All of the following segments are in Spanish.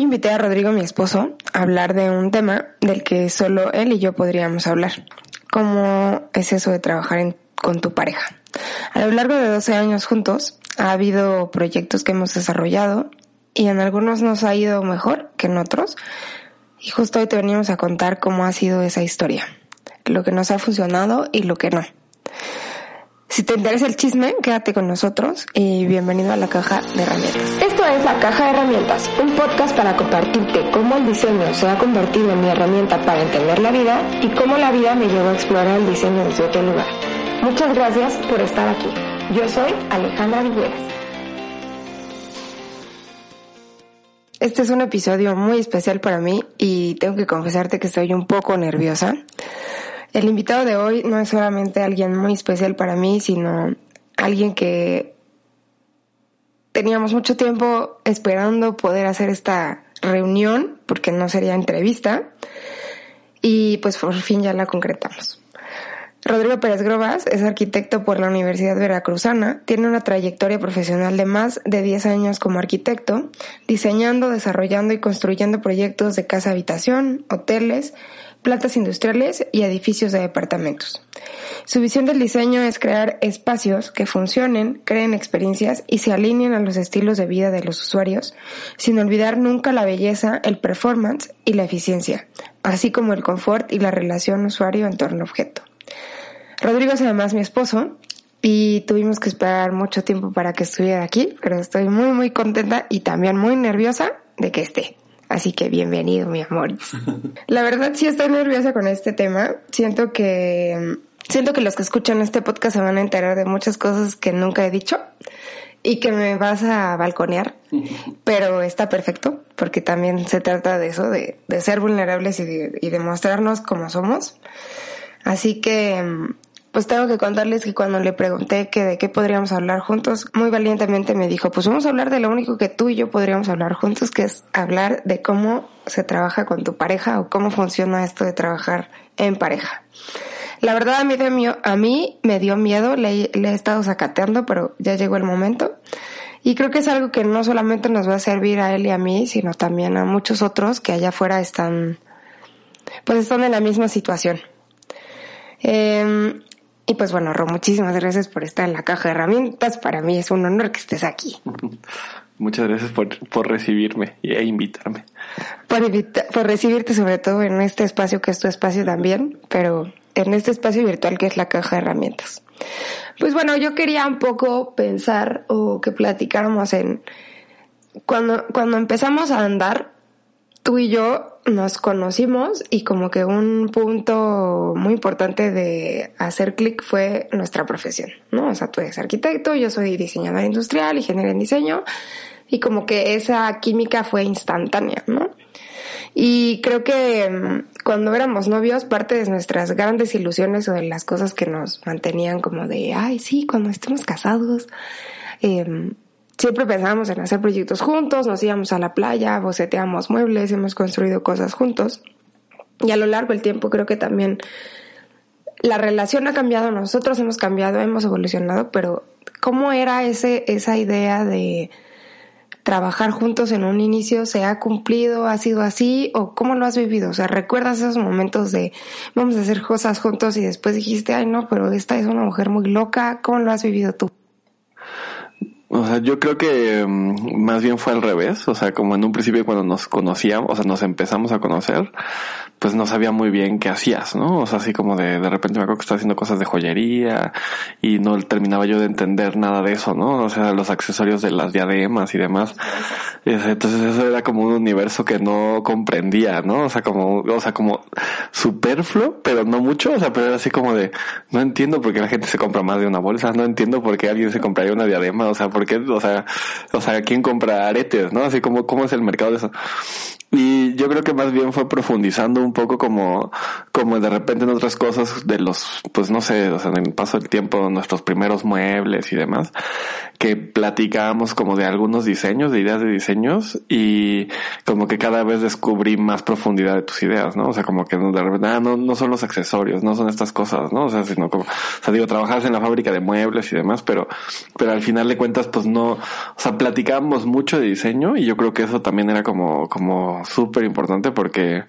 Invité a Rodrigo, mi esposo, a hablar de un tema del que solo él y yo podríamos hablar. ¿Cómo es eso de trabajar con tu pareja? A lo largo de 12 años juntos, ha habido proyectos que hemos desarrollado y en algunos nos ha ido mejor que en otros. Y justo hoy te venimos a contar cómo ha sido esa historia, lo que nos ha funcionado y lo que no. Si te interesa el chisme, quédate con nosotros y bienvenido a la caja de herramientas. Esto es La Caja de Herramientas, un podcast para compartirte cómo el diseño se ha convertido en mi herramienta para entender la vida y cómo la vida me llevó a explorar el diseño desde otro lugar. Muchas gracias por estar aquí. Yo soy Alejandra Villegas. Este es un episodio muy especial para mí y tengo que confesarte que estoy un poco nerviosa. El invitado de hoy no es solamente alguien muy especial para mí, sino alguien que teníamos mucho tiempo esperando poder hacer esta reunión, porque no sería entrevista, y pues por fin ya la concretamos. Rodrigo Pérez Grobas es arquitecto por la Universidad Veracruzana, tiene una trayectoria profesional de más de 10 años como arquitecto, diseñando, desarrollando y construyendo proyectos de casa habitación, hoteles, plantas industriales y edificios de departamentos. Su visión del diseño es crear espacios que funcionen, creen experiencias y se alineen a los estilos de vida de los usuarios, sin olvidar nunca la belleza, el performance y la eficiencia, así como el confort y la relación usuario-entorno-objeto. Rodrigo es además mi esposo y tuvimos que esperar mucho tiempo para que estuviera aquí, pero estoy muy muy contenta y también muy nerviosa de que esté. Así que bienvenido, mi amor. La verdad sí estoy nerviosa con este tema. Siento que siento que los que escuchan este podcast se van a enterar de muchas cosas que nunca he dicho y que me vas a balconear, pero está perfecto porque también se trata de eso, de, ser vulnerables y de, y de mostrarnos como somos. Así que pues tengo que contarles que cuando le pregunté que de qué podríamos hablar juntos, muy valientemente me dijo, pues vamos a hablar de lo único que tú y yo podríamos hablar juntos, que es hablar de cómo se trabaja con tu pareja o cómo funciona esto de trabajar en pareja. La verdad a mí, a mí me dio miedo, le, he estado sacateando, pero ya llegó el momento. Y creo que es algo que no solamente nos va a servir a él y a mí, sino también a muchos otros que allá afuera están, pues están en la misma situación. Eh, y pues bueno, Ro, muchísimas gracias por estar en la caja de herramientas. Para mí es un honor que estés aquí. Muchas gracias por, por recibirme e invitarme. Por, por recibirte sobre todo en este espacio que es tu espacio también, pero en este espacio virtual que es la caja de herramientas. Pues bueno, yo quería un poco pensar o que platicáramos en cuando, cuando empezamos a andar, tú y yo nos conocimos y como que un punto muy importante de hacer clic fue nuestra profesión, ¿no? O sea, tú eres arquitecto, yo soy diseñador industrial, ingeniero en diseño y como que esa química fue instantánea, ¿no? Y creo que mm, cuando éramos novios, parte de nuestras grandes ilusiones o de las cosas que nos mantenían como de, ay, sí, cuando estemos casados, eh, siempre pensábamos en hacer proyectos juntos, nos íbamos a la playa, boceteamos muebles, hemos construido cosas juntos. Y a lo largo del tiempo creo que también la relación ha cambiado, nosotros hemos cambiado, hemos evolucionado, pero ¿cómo era ese, esa idea de trabajar juntos en un inicio? ¿Se ha cumplido? ¿Ha sido así? ¿O cómo lo has vivido? O sea, ¿recuerdas esos momentos de vamos a hacer cosas juntos y después dijiste, ay no, pero esta es una mujer muy loca? ¿Cómo lo has vivido tú? O sea, yo creo que mm, más bien fue al revés. O sea, como en un principio cuando nos conocíamos, o sea, nos empezamos a conocer, pues no sabía muy bien qué hacías, ¿no? O sea, así como de, de repente me acuerdo que estaba haciendo cosas de joyería y no terminaba yo de entender nada de eso, ¿no? O sea, los accesorios de las diademas y demás. Entonces eso era como un universo que no comprendía, ¿no? O sea, como, o sea, como superfluo, pero no mucho, o sea, pero era así como de, no entiendo por qué la gente se compra más de una bolsa, no entiendo por qué alguien se compraría una diadema, o sea, por qué, o sea, o sea, ¿quién compra aretes, no? Así como, ¿cómo es el mercado de eso? Y yo creo que más bien fue profundizando un poco como, como de repente en otras cosas de los, pues no sé, o sea, en el paso del tiempo, nuestros primeros muebles y demás, que platicábamos como de algunos diseños, de ideas de diseños, y como que cada vez descubrí más profundidad de tus ideas, ¿no? O sea, como que de repente, ah, no, no son los accesorios, no son estas cosas, ¿no? O sea, sino como, o sea, digo, trabajas en la fábrica de muebles y demás, pero, pero al final de cuentas, pues no, o sea, platicábamos mucho de diseño y yo creo que eso también era como, como súper importante porque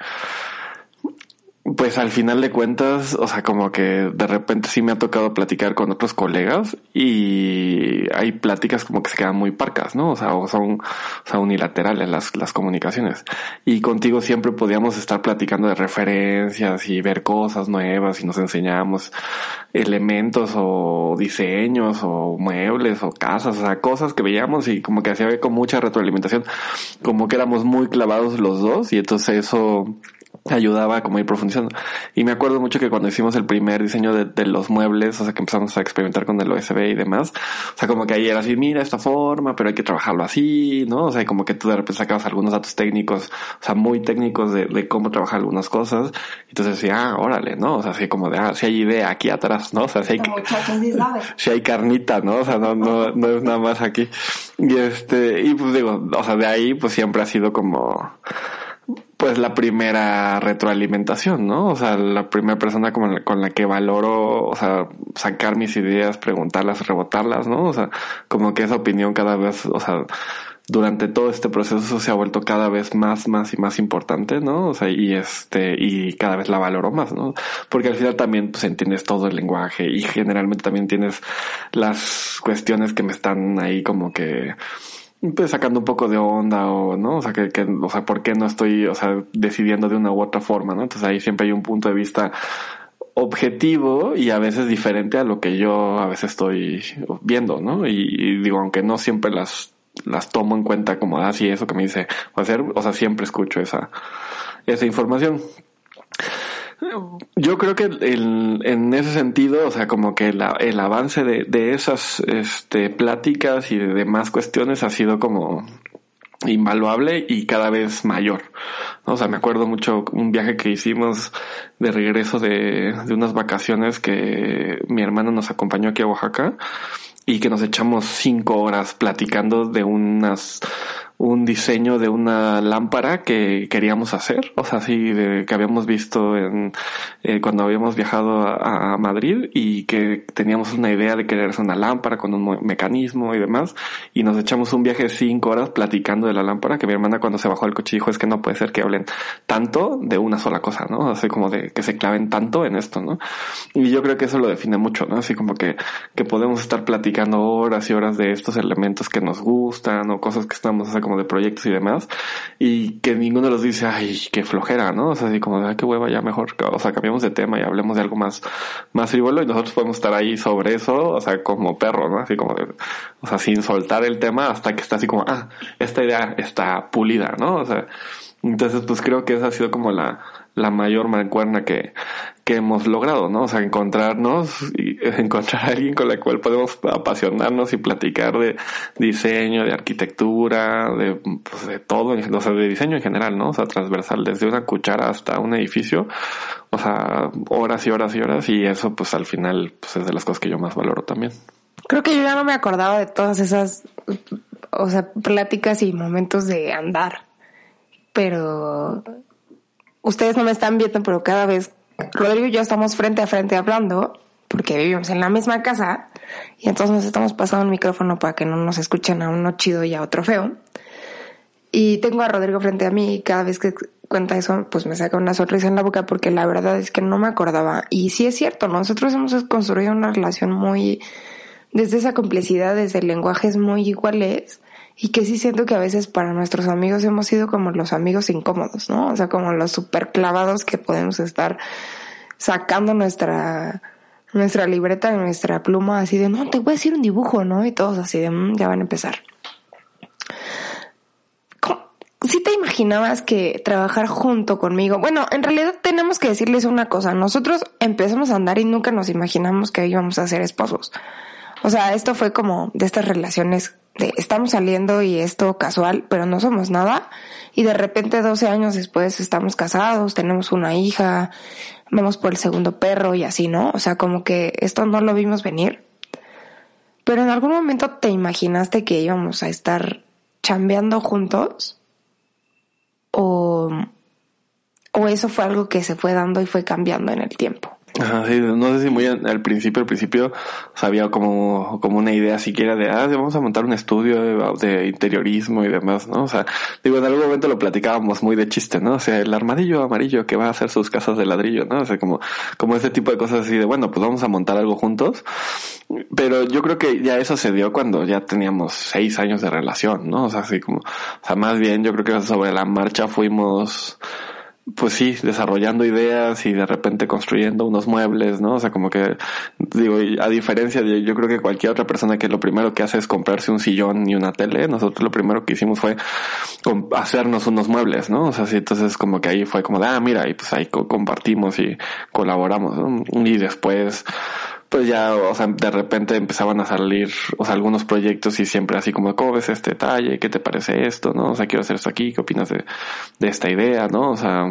pues al final de cuentas, o sea, como que de repente sí me ha tocado platicar con otros colegas y hay pláticas como que se quedan muy parcas, ¿no? O sea, o son o sea, unilaterales las, las comunicaciones. Y contigo siempre podíamos estar platicando de referencias y ver cosas nuevas y nos enseñábamos elementos o diseños o muebles o casas, o sea, cosas que veíamos y como que hacía con mucha retroalimentación, como que éramos muy clavados los dos y entonces eso ayudaba como a ir profundizando. Y me acuerdo mucho que cuando hicimos el primer diseño de, de, los muebles, o sea, que empezamos a experimentar con el OSB y demás, o sea, como que ahí era así, mira esta forma, pero hay que trabajarlo así, ¿no? O sea, como que tú de repente sacabas algunos datos técnicos, o sea, muy técnicos de, de cómo trabajar algunas cosas, entonces decía, ah, órale, ¿no? O sea, así como de, ah, si hay idea aquí atrás, ¿no? O sea, si hay, si hay carnita, ¿no? O sea, no, no, no es nada más aquí. Y este, y pues digo, o sea, de ahí pues siempre ha sido como, pues la primera retroalimentación, ¿no? O sea, la primera persona con la, que valoro, o sea, sacar mis ideas, preguntarlas, rebotarlas, ¿no? O sea, como que esa opinión cada vez, o sea, durante todo este proceso se ha vuelto cada vez más, más y más importante, ¿no? O sea, y este, y cada vez la valoro más, ¿no? Porque al final también, pues, entiendes todo el lenguaje y generalmente también tienes las cuestiones que me están ahí como que, pues sacando un poco de onda o no, o sea que, que, o sea, por qué no estoy, o sea, decidiendo de una u otra forma, ¿no? Entonces ahí siempre hay un punto de vista objetivo y a veces diferente a lo que yo a veces estoy viendo, ¿no? Y, digo, aunque no siempre las las tomo en cuenta como así ah, eso que me dice hacer, o sea, siempre escucho esa esa información. Yo creo que en ese sentido, o sea, como que el avance de, de esas este, pláticas y de demás cuestiones ha sido como invaluable y cada vez mayor. O sea, me acuerdo mucho un viaje que hicimos de regreso de, de unas vacaciones que mi hermano nos acompañó aquí a Oaxaca y que nos echamos cinco horas platicando de unas un diseño de una lámpara que queríamos hacer, o sea, así de que habíamos visto en eh, cuando habíamos viajado a, a, Madrid y que teníamos una idea de querer hacer una lámpara con un mecanismo y demás, y nos echamos un viaje de cinco horas platicando de la lámpara, que mi hermana cuando se bajó del coche dijo es que no puede ser que hablen tanto de una sola cosa, ¿no? Así como de que se claven tanto en esto, ¿no? Y yo creo que eso lo define mucho, ¿no? Así como que, que podemos estar platicando horas y horas de estos elementos que nos gustan o cosas que estamos, o sea, como de proyectos y demás, y que ninguno los dice, ay, qué flojera, ¿no? O sea, así como, ay, qué hueva, ya mejor, o sea, cambiamos de tema y hablemos de algo más, más frívolo y nosotros podemos estar ahí sobre eso, o sea, como perro, ¿no? Así como, de, o sea, sin soltar el tema hasta que está así como, ah, esta idea está pulida, ¿no? O sea, entonces pues creo que esa ha sido como la, la mayor mancuerna que, hemos logrado, ¿no? O sea, encontrarnos y encontrar a alguien con la cual podemos apasionarnos y platicar de diseño, de arquitectura, de, pues, de todo, o sea, de diseño en general, ¿no? O sea, transversal, desde una cuchara hasta un edificio, o sea, horas y horas y horas y eso pues al final pues es de las cosas que yo más valoro también. Creo que yo ya no me acordaba de todas esas, o sea, pláticas y momentos de andar, pero ustedes no me están viendo, pero cada vez Rodrigo y yo estamos frente a frente hablando, porque vivimos en la misma casa, y entonces nos estamos pasando el micrófono para que no nos escuchen a uno chido y a otro feo. Y tengo a Rodrigo frente a mí y cada vez que cuenta eso, pues me saca una sonrisa en la boca porque la verdad es que no me acordaba. Y sí es cierto, nosotros hemos construido una relación muy, desde esa complicidad, desde lenguajes muy iguales y que sí siento que a veces para nuestros amigos hemos sido como los amigos incómodos, ¿no? O sea, como los super clavados que podemos estar sacando nuestra nuestra libreta, nuestra pluma, así de, no, te voy a decir un dibujo, ¿no? Y todos así de, mmm, ya van a empezar. Si te imaginabas que trabajar junto conmigo, bueno, en realidad tenemos que decirles una cosa, nosotros empezamos a andar y nunca nos imaginamos que íbamos a ser esposos. O sea, esto fue como de estas relaciones de estamos saliendo y esto casual, pero no somos nada. Y de repente 12 años después estamos casados, tenemos una hija, vamos por el segundo perro y así, ¿no? O sea, como que esto no lo vimos venir. Pero en algún momento te imaginaste que íbamos a estar chambeando juntos o, o eso fue algo que se fue dando y fue cambiando en el tiempo. Sí, no sé si muy al principio, al principio sabía como, como una idea siquiera de, ah, vamos a montar un estudio de, interiorismo y demás, ¿no? O sea, digo, en algún momento lo platicábamos muy de chiste, ¿no? O sea, el armadillo amarillo que va a hacer sus casas de ladrillo, ¿no? O sea, como, como ese tipo de cosas así de, bueno, pues vamos a montar algo juntos. Pero yo creo que ya eso se dio cuando ya teníamos seis años de relación, ¿no? O sea, así como, o sea, más bien yo creo que sobre la marcha fuimos, pues sí, desarrollando ideas y de repente construyendo unos muebles, ¿no? O sea, como que, digo, a diferencia de yo creo que cualquier otra persona que lo primero que hace es comprarse un sillón y una tele, nosotros lo primero que hicimos fue hacernos unos muebles, ¿no? O sea, sí, entonces como que ahí fue como de, ah, mira, y pues ahí compartimos y colaboramos, ¿no? Y después, pues ya, o sea, de repente empezaban a salir, o sea, algunos proyectos y siempre así como, ¿cómo ves este detalle? ¿Qué te parece esto? ¿No? O sea, quiero hacer esto aquí, ¿qué opinas de, de esta idea? ¿No? O sea,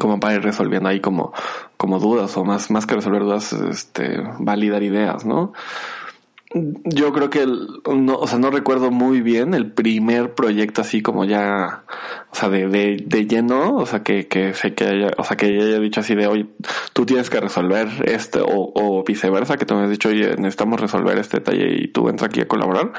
como para ir resolviendo ahí como, como dudas o más, más que resolver dudas, este, validar ideas, ¿no? Yo creo que, no, o sea, no recuerdo muy bien el primer proyecto así como ya, o sea, de, de, de lleno, o sea, que, que sé que haya, o sea, que haya dicho así de, hoy tú tienes que resolver este, o, o viceversa, que tú me has dicho, oye, necesitamos resolver este detalle y tú entras aquí a colaborar.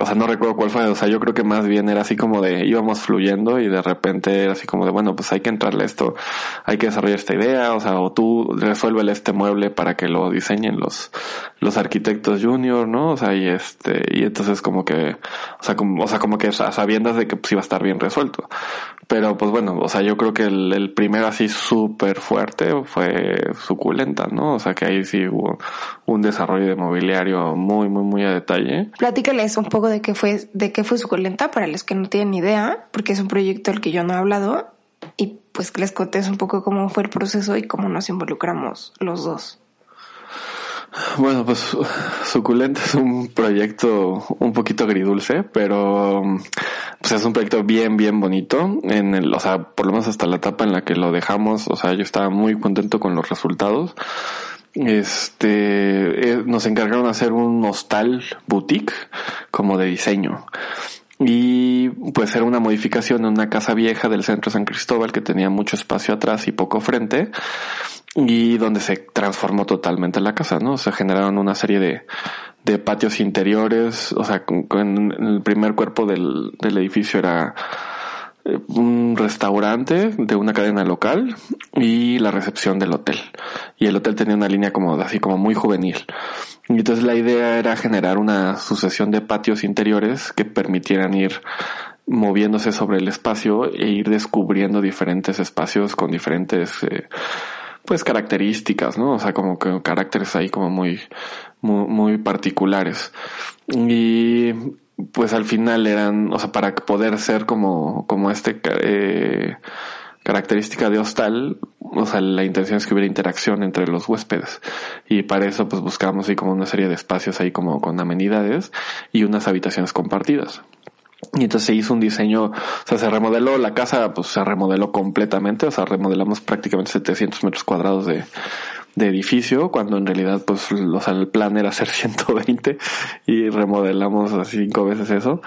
O sea, no recuerdo cuál fue, o sea, yo creo que más bien era así como de, íbamos fluyendo y de repente era así como de, bueno, pues hay que entrarle esto, hay que desarrollar esta idea, o sea, o tú resuélvele este mueble para que lo diseñen los, los arquitectos juniors ¿no? O sea, y este, y entonces como que, o sea, como, o sea, como que sabiendas de que pues iba a estar bien resuelto. Pero pues bueno, o sea, yo creo que el, el primero así súper fuerte fue suculenta, ¿no? O sea, que ahí sí hubo un desarrollo de mobiliario muy, muy, muy a detalle. Platícales un poco de qué fue, de qué fue suculenta para los que no tienen idea, porque es un proyecto del que yo no he hablado y pues que les contés un poco cómo fue el proceso y cómo nos involucramos los dos. Bueno, pues Suculenta es un proyecto un poquito agridulce, pero pues es un proyecto bien, bien bonito. En el, o sea, por lo menos hasta la etapa en la que lo dejamos, o sea, yo estaba muy contento con los resultados. Este, eh, nos encargaron de hacer un hostal boutique como de diseño. Y pues era una modificación en una casa vieja del centro de San Cristóbal que tenía mucho espacio atrás y poco frente y donde se transformó totalmente la casa, ¿no? Se generaron una serie de, de patios interiores, o sea, con, el primer cuerpo del, del edificio era un restaurante de una cadena local y la recepción del hotel. Y el hotel tenía una línea como así como muy juvenil. Y entonces la idea era generar una sucesión de patios interiores que permitieran ir moviéndose sobre el espacio e ir descubriendo diferentes espacios con diferentes eh, pues características, ¿no? O sea, como que caracteres ahí como muy, muy, muy particulares. Y pues al final eran, o sea, para poder ser como, como este, eh, característica de hostal, o sea, la intención es que hubiera interacción entre los huéspedes. Y para eso, pues buscamos ahí como una serie de espacios ahí como con amenidades y unas habitaciones compartidas. Y entonces se hizo un diseño, o sea, se remodeló la casa, pues se remodeló completamente, o sea, remodelamos prácticamente 700 metros cuadrados de, de edificio, cuando en realidad, pues, o sea, el plan era hacer 120 y remodelamos cinco veces eso.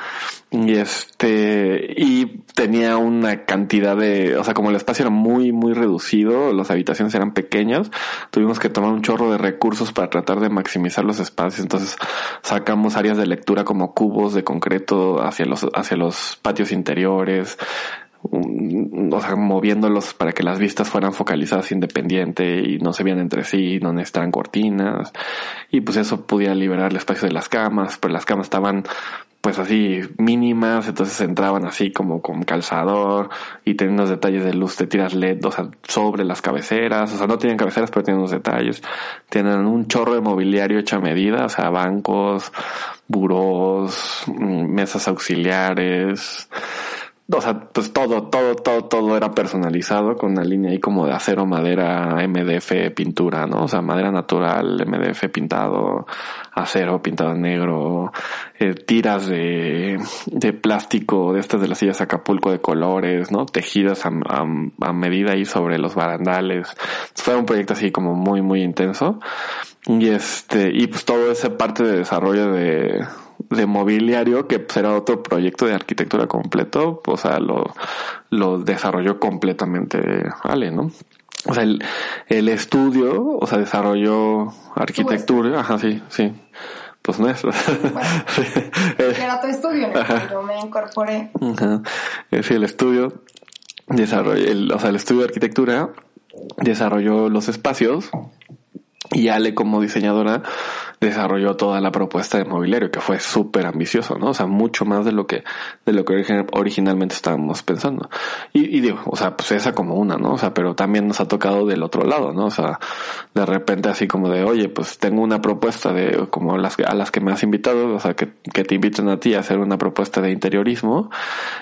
Y este, y tenía una cantidad de, o sea, como el espacio era muy, muy reducido, las habitaciones eran pequeñas, tuvimos que tomar un chorro de recursos para tratar de maximizar los espacios. Entonces sacamos áreas de lectura como cubos de concreto hacia los, hacia los patios interiores, o sea, moviéndolos para que las vistas fueran focalizadas independiente y no se vieran entre sí, no necesitaran cortinas. Y pues eso podía liberar el espacio de las camas, pero las camas estaban pues así mínimas, entonces entraban así como con calzador y tenían unos detalles de luz de tiras LED, o sea, sobre las cabeceras, o sea, no tienen cabeceras, pero tienen unos detalles. Tienen un chorro de mobiliario hecho a medida, o sea, bancos, burós, mm, mesas auxiliares, o sea, pues todo, todo, todo, todo era personalizado con una línea ahí como de acero, madera, MDF, pintura, ¿no? O sea, madera natural, MDF pintado, acero pintado negro, eh, tiras de, de plástico de estas de las sillas Acapulco de colores, ¿no? Tejidas a, a, medida ahí sobre los barandales. Fue un proyecto así como muy, muy intenso. Y este, y pues todo ese parte de desarrollo de, de mobiliario, que pues, era otro proyecto de arquitectura completo, o sea, lo, lo desarrolló completamente Ale, ¿no? O sea, el, el estudio, o sea, desarrolló arquitectura, ajá, sí, sí. Pues nuestro. era tu estudio, yo me incorporé. Ajá. Sí, el estudio desarrolló, el, o sea, el estudio de arquitectura desarrolló los espacios y Ale como diseñadora desarrolló toda la propuesta de mobiliario que fue súper ambicioso, ¿no? O sea, mucho más de lo que, de lo que originalmente estábamos pensando. Y, digo, o sea, pues esa como una, ¿no? O sea, pero también nos ha tocado del otro lado, ¿no? O sea, de repente así como de, oye, pues tengo una propuesta de, como las, a las que me has invitado, o sea, que, te inviten a ti a hacer una propuesta de interiorismo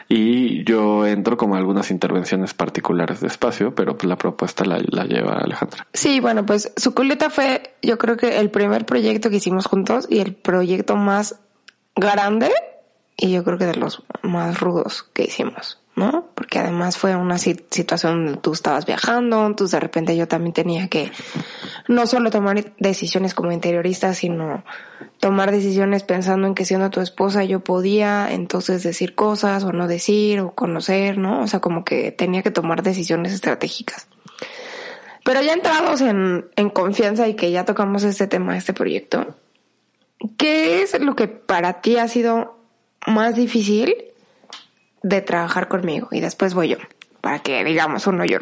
y yo entro como algunas intervenciones particulares de espacio, pero pues la propuesta la, la lleva Alejandra. Sí, bueno, pues su culeta fue, yo creo que el primer proyecto que hicimos juntos y el proyecto más grande y yo creo que de los más rudos que hicimos, ¿no? Porque además fue una situación donde tú estabas viajando, entonces de repente yo también tenía que no solo tomar decisiones como interiorista, sino tomar decisiones pensando en que siendo tu esposa yo podía entonces decir cosas o no decir o conocer, ¿no? O sea, como que tenía que tomar decisiones estratégicas. Pero ya entrados en, en confianza y que ya tocamos este tema, este proyecto, ¿qué es lo que para ti ha sido más difícil de trabajar conmigo? Y después voy yo, para que digamos uno yo.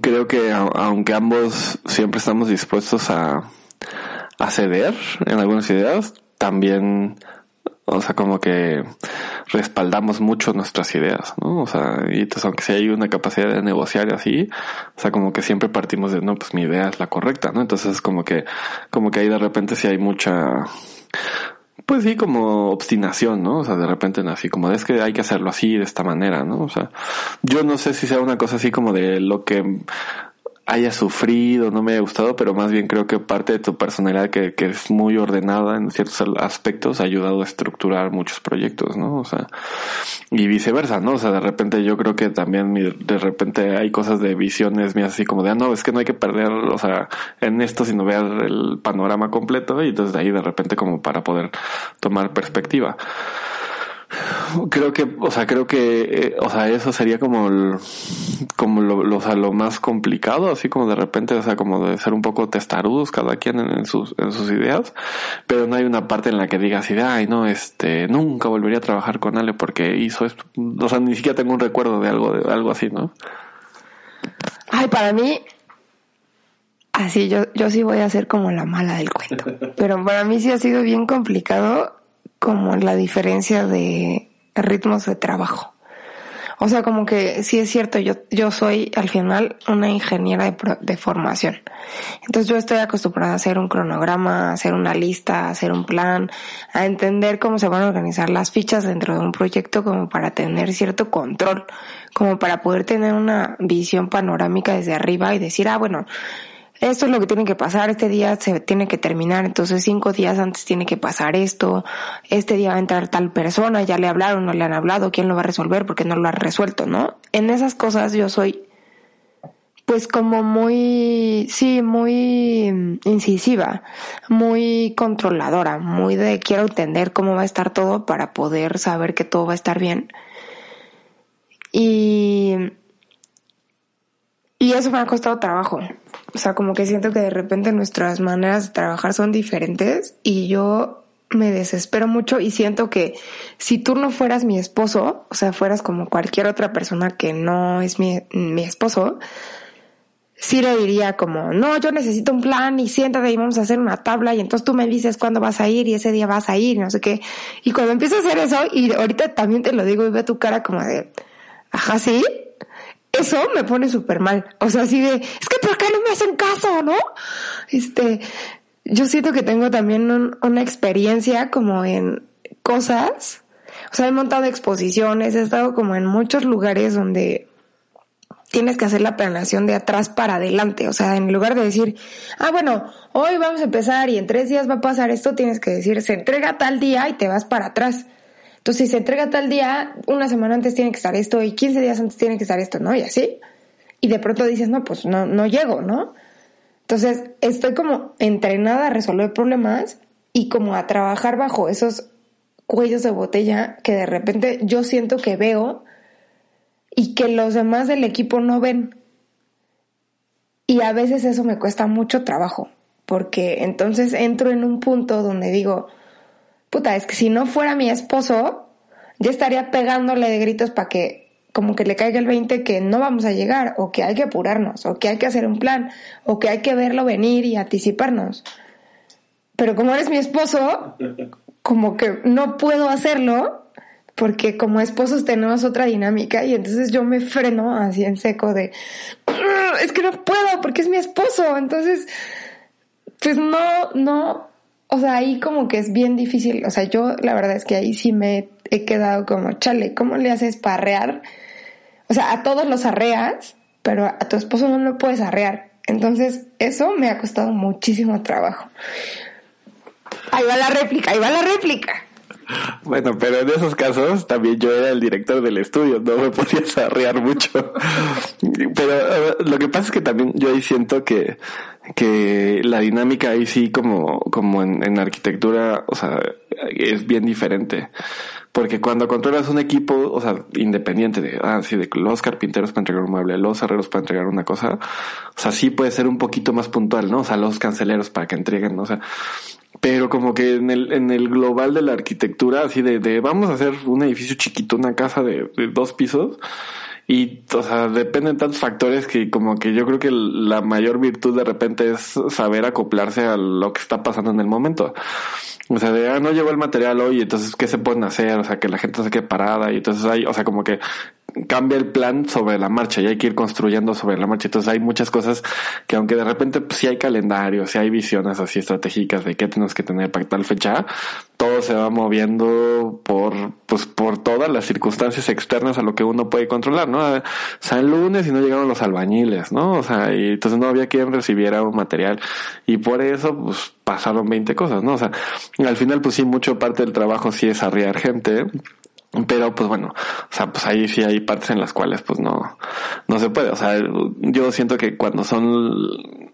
Creo que aunque ambos siempre estamos dispuestos a, a ceder en algunas ideas, también o sea, como que respaldamos mucho nuestras ideas, ¿no? O sea, y entonces aunque si hay una capacidad de negociar y así, o sea, como que siempre partimos de, no, pues mi idea es la correcta, ¿no? Entonces como que, como que ahí de repente si hay mucha, pues sí, como obstinación, ¿no? O sea, de repente así como es que hay que hacerlo así, de esta manera, ¿no? O sea, yo no sé si sea una cosa así como de lo que haya sufrido, no me haya gustado, pero más bien creo que parte de tu personalidad que, que es muy ordenada en ciertos aspectos ha ayudado a estructurar muchos proyectos, ¿no? O sea, y viceversa, ¿no? O sea, de repente yo creo que también de repente hay cosas de visiones mías así como de, ah, no, es que no hay que perder, o sea, en esto sino ver el panorama completo y entonces de ahí de repente como para poder tomar perspectiva. Creo que, o sea, creo que, eh, o sea, eso sería como, como lo, más complicado, así como de repente, o sea, como de ser un poco testarudos cada quien en, sus, en sus ideas, pero no hay una parte en la que digas ay, no, este, nunca volvería a trabajar con Ale porque hizo esto, o sea, ni siquiera tengo un recuerdo de algo, de algo así, ¿no? Ay, para mí, así yo, yo sí voy a ser como la mala del cuento, pero para mí sí ha sido bien complicado como la diferencia de ritmos de trabajo. O sea, como que sí es cierto, yo, yo soy al final una ingeniera de, de, formación. Entonces yo estoy acostumbrada a hacer un cronograma, a hacer una lista, a hacer un plan, a entender cómo se van a organizar las fichas dentro de un proyecto como para tener cierto control, como para poder tener una visión panorámica desde arriba y decir, ah, bueno, esto es lo que tiene que pasar, este día se tiene que terminar, entonces cinco días antes tiene que pasar esto, este día va a entrar tal persona, ya le hablaron, no le han hablado, quién lo va a resolver porque no lo ha resuelto, ¿no? En esas cosas yo soy pues como muy, sí, muy incisiva, muy controladora, muy de quiero entender cómo va a estar todo para poder saber que todo va a estar bien. Y, y eso me ha costado trabajo. O sea, como que siento que de repente nuestras maneras de trabajar son diferentes y yo me desespero mucho y siento que si tú no fueras mi esposo, o sea, fueras como cualquier otra persona que no es mi, mi esposo, sí le diría como, no, yo necesito un plan y siéntate y vamos a hacer una tabla y entonces tú me dices cuándo vas a ir y ese día vas a ir, no sé qué. Y cuando empiezo a hacer eso, y ahorita también te lo digo y veo tu cara como de, ajá, sí, eso me pone súper mal. O sea, así de, es que ¿por qué no me hacen caso, no? Este, yo siento que tengo también una experiencia como en cosas O sea, he montado exposiciones, he estado como en muchos lugares donde tienes que hacer la planeación de atrás para adelante. O sea, en lugar de decir, ah, bueno, hoy vamos a empezar y en tres días va a pasar esto, tienes que decir, se entrega tal día y te vas para atrás. Entonces, si se entrega tal día, una semana antes tiene que estar esto y 15 días antes tiene que estar esto, ¿no? Y así. Y de pronto dices, no, pues no, no llego, ¿no? Entonces, estoy como entrenada a resolver problemas y como a trabajar bajo esos cuellos de botella que de repente yo siento que veo y que los demás del equipo no ven. Y a veces eso me cuesta mucho trabajo, porque entonces entro en un punto donde digo, puta, es que si no fuera mi esposo, ya estaría pegándole de gritos para que como que le caiga el 20 que no vamos a llegar, o que hay que apurarnos, o que hay que hacer un plan, o que hay que verlo venir y anticiparnos. Pero como eres mi esposo, como que no puedo hacerlo porque como esposos tenemos otra dinámica y entonces yo me freno así en seco de, es que no puedo porque es mi esposo, entonces, pues no, no, o sea, ahí como que es bien difícil, o sea, yo la verdad es que ahí sí me he quedado como, chale, ¿cómo le haces para arrear? O sea, a todos los arreas, pero a tu esposo no lo puedes arrear. Entonces, eso me ha costado muchísimo trabajo. Ahí va la réplica, ahí va la réplica. Bueno, pero en esos casos también yo era el director del estudio, no me podía arrear mucho. Pero lo que pasa es que también yo ahí siento que, que la dinámica ahí sí como, como en, en arquitectura, o sea, es bien diferente. Porque cuando controlas un equipo, o sea, independiente de, ah, sí, de los carpinteros para entregar un mueble, los herreros para entregar una cosa, o sea, sí puede ser un poquito más puntual, ¿no? O sea, los canceleros para que entreguen, ¿no? O sea, pero como que en el, en el global de la arquitectura, así de, de vamos a hacer un edificio chiquito, una casa de, de dos pisos, y, o sea, dependen tantos factores que como que yo creo que la mayor virtud de repente es saber acoplarse a lo que está pasando en el momento. O sea, de, ah, no llegó el material hoy, entonces, ¿qué se pueden hacer? O sea, que la gente se quede parada y entonces hay, o sea, como que cambia el plan sobre la marcha y hay que ir construyendo sobre la marcha. Entonces hay muchas cosas que aunque de repente pues, sí hay calendario, sí hay visiones así estratégicas de qué tenemos que tener para tal fecha, todo se va moviendo por, pues, por todas las circunstancias externas a lo que uno puede controlar, ¿no? O sea, el lunes y no llegaron los albañiles, ¿no? O sea, y entonces no había quien recibiera un material y por eso, pues, pasaron 20 cosas, ¿no? O sea, al final, pues sí, mucho parte del trabajo sí es arriar gente, pero pues bueno, o sea, pues ahí sí hay partes en las cuales pues no, no se puede. O sea, yo siento que cuando son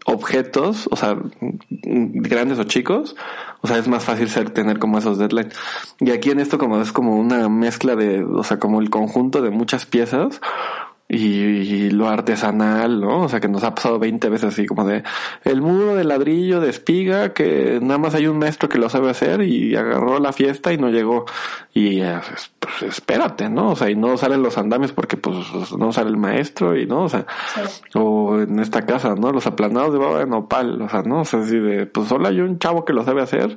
objetos, o sea, grandes o chicos, o sea, es más fácil ser, tener como esos deadlines. Y aquí en esto como es como una mezcla de, o sea, como el conjunto de muchas piezas, y, lo artesanal, ¿no? O sea, que nos ha pasado 20 veces así como de el muro de ladrillo de espiga que nada más hay un maestro que lo sabe hacer y agarró la fiesta y no llegó. Y eh, pues, espérate, ¿no? O sea, y no salen los andames porque pues no sale el maestro y no, o sea, o en esta casa, ¿no? Los aplanados de baba de nopal, o sea, ¿no? O sea, así de, pues solo hay un chavo que lo sabe hacer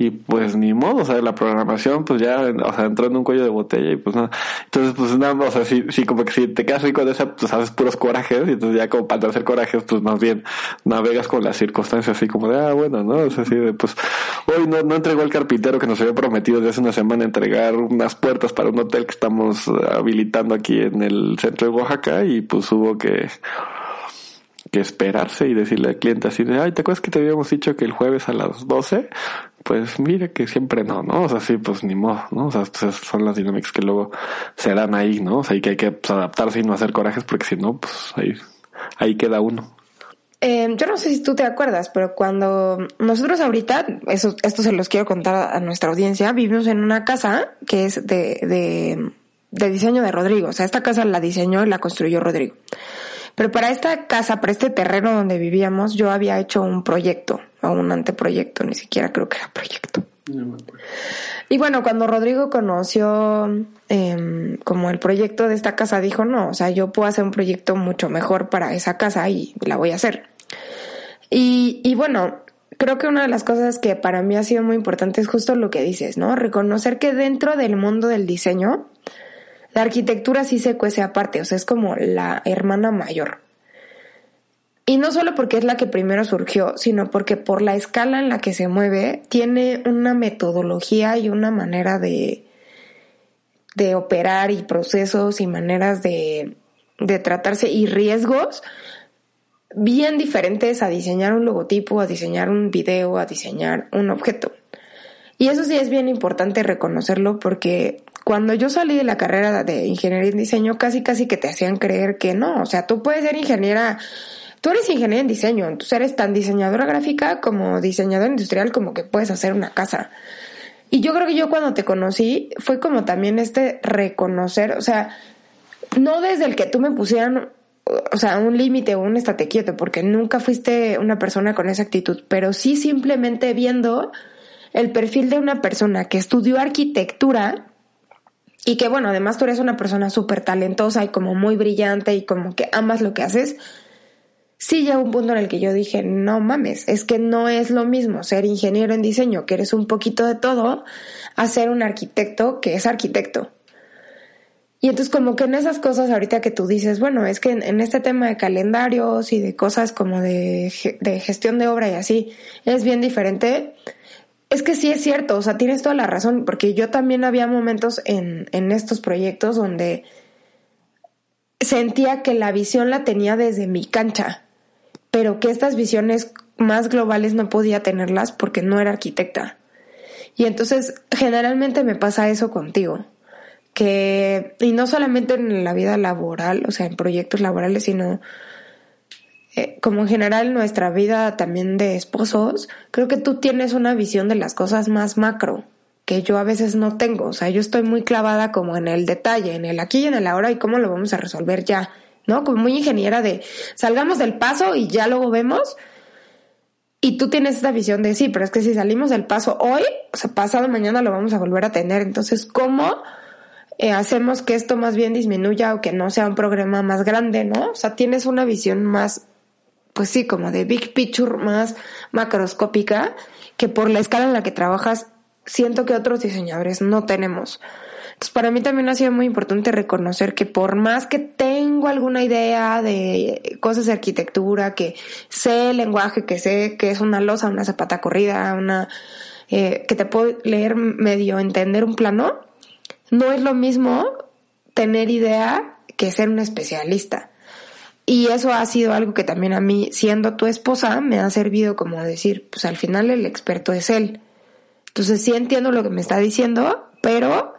y pues ni modo, o sea, la programación pues ya, o sea, entró en un cuello de botella y pues nada. Entonces pues nada, o sea, sí, sí, como que si te quedas rico de esa, pues haces puros corajes y entonces ya como para hacer corajes, pues más bien navegas con las circunstancias así como de, ah, bueno, ¿no? O sea, así de, pues hoy no, no entregó el carpintero que nos había prometido desde hace una semana entregar unas puertas para un hotel que estamos habilitando aquí en el centro de Oaxaca y pues hubo que que esperarse y decirle al cliente así de, ay, ¿te acuerdas que te habíamos dicho que el jueves a las 12? Pues mire que siempre no, ¿no? O sea, sí, pues ni modo, ¿no? O sea, pues son las dinámicas que luego se dan ahí, ¿no? O sea, hay que, hay que pues, adaptarse y no hacer corajes porque si no, pues ahí, ahí queda uno. Eh, yo no sé si tú te acuerdas, pero cuando nosotros ahorita, eso, esto se los quiero contar a nuestra audiencia, vivimos en una casa que es de, de, de diseño de Rodrigo. O sea, esta casa la diseñó y la construyó Rodrigo. Pero para esta casa, para este terreno donde vivíamos, yo había hecho un proyecto, o un anteproyecto, ni siquiera creo que era proyecto. y bueno, cuando Rodrigo conoció eh, como el proyecto de esta casa, dijo, no, o sea, yo puedo hacer un proyecto mucho mejor para esa casa y la voy a hacer. Y, y bueno, creo que una de las cosas que para mí ha sido muy importante es justo lo que dices, ¿no? Reconocer que dentro del mundo del diseño, la arquitectura sí se cuece aparte, o sea, es como la hermana mayor. Y no solo porque es la que primero surgió, sino porque por la escala en la que se mueve, tiene una metodología y una manera de, de operar y procesos y maneras de, de tratarse y riesgos bien diferentes a diseñar un logotipo, a diseñar un video, a diseñar un objeto. Y eso sí es bien importante reconocerlo porque cuando yo salí de la carrera de ingeniería en diseño, casi casi que te hacían creer que no, o sea, tú puedes ser ingeniera, tú eres ingeniera en diseño, entonces eres tan diseñadora gráfica como diseñadora industrial como que puedes hacer una casa. Y yo creo que yo cuando te conocí fue como también este reconocer, o sea, no desde el que tú me pusieran, o sea, un límite o un estate quieto, porque nunca fuiste una persona con esa actitud, pero sí simplemente viendo el perfil de una persona que estudió arquitectura y que bueno, además tú eres una persona súper talentosa y como muy brillante y como que amas lo que haces, sí llegó un punto en el que yo dije, no mames, es que no es lo mismo ser ingeniero en diseño, que eres un poquito de todo, a ser un arquitecto que es arquitecto. Y entonces como que en esas cosas ahorita que tú dices, bueno, es que en, este tema de calendarios y de cosas como de, de gestión de obra y así, es bien diferente. Es que sí es cierto, o sea, tienes toda la razón, porque yo también había momentos en, en estos proyectos donde sentía que la visión la tenía desde mi cancha pero que estas visiones más globales no podía tenerlas porque no era arquitecta. Y entonces generalmente me pasa eso contigo, que, y no solamente en la vida laboral, o sea, en proyectos laborales, sino eh, como en general nuestra vida también de esposos, creo que tú tienes una visión de las cosas más macro que yo a veces no tengo. O sea, yo estoy muy clavada como en el detalle, en el aquí y en el ahora y cómo lo vamos a resolver ya. ¿no? Como muy ingeniera de salgamos del paso y ya luego vemos. Y tú tienes esta visión de sí, pero es que si salimos del paso hoy, o sea, pasado mañana lo vamos a volver a tener. Entonces, ¿cómo eh, hacemos que esto más bien disminuya o que no sea un programa más grande, ¿no? O sea, tienes una visión más, pues sí, como de big picture, más macroscópica, que por la escala en la que trabajas, siento que otros diseñadores no tenemos. Entonces, para mí también ha sido muy importante reconocer que por más que tengo alguna idea de cosas de arquitectura, que sé el lenguaje, que sé que es una losa, una zapata corrida, una eh, que te puedo leer medio, entender un plano, no es lo mismo tener idea que ser un especialista. Y eso ha sido algo que también a mí, siendo tu esposa, me ha servido como decir, pues al final el experto es él. Entonces sí entiendo lo que me está diciendo, pero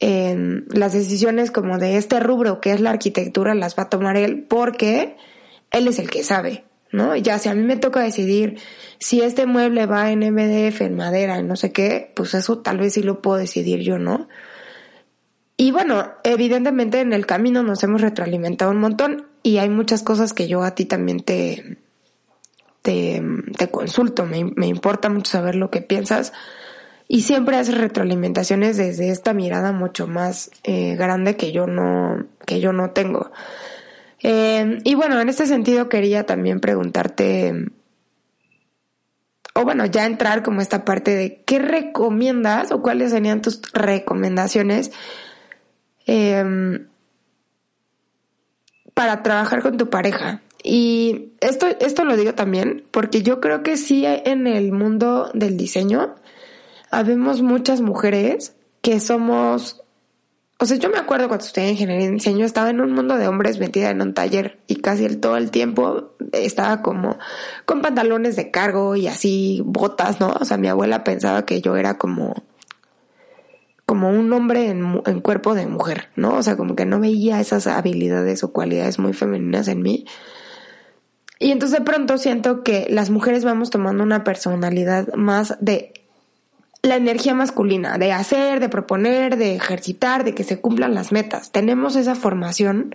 las decisiones como de este rubro que es la arquitectura las va a tomar él porque él es el que sabe, ¿no? Ya si a mí me toca decidir si este mueble va en MDF, en madera, en no sé qué, pues eso tal vez sí lo puedo decidir yo, ¿no? Y bueno, evidentemente en el camino nos hemos retroalimentado un montón y hay muchas cosas que yo a ti también te, te, te consulto, me, me importa mucho saber lo que piensas. Y siempre hace retroalimentaciones desde esta mirada mucho más eh, grande que yo no que yo no tengo. Eh, y bueno en este sentido quería también preguntarte o bueno ya entrar como esta parte de qué recomiendas o cuáles serían tus recomendaciones em, para trabajar con tu pareja y esto esto lo digo también porque yo creo que sí en el mundo del diseño habemos muchas mujeres que somos, o sea, yo me acuerdo cuando estudié ingeniería en diseño, estaba en un mundo de hombres metida en un taller y casi el, todo el tiempo estaba como con pantalones de cargo y así botas, ¿no? O sea, mi abuela pensaba que yo era como como un hombre en, en cuerpo de mujer, ¿no? O sea, como que no veía esas habilidades o cualidades muy femeninas en mí. Y entonces de pronto siento que las mujeres vamos tomando una personalidad más de la energía masculina, de hacer, de proponer, de ejercitar, de que se cumplan las metas. Tenemos esa formación.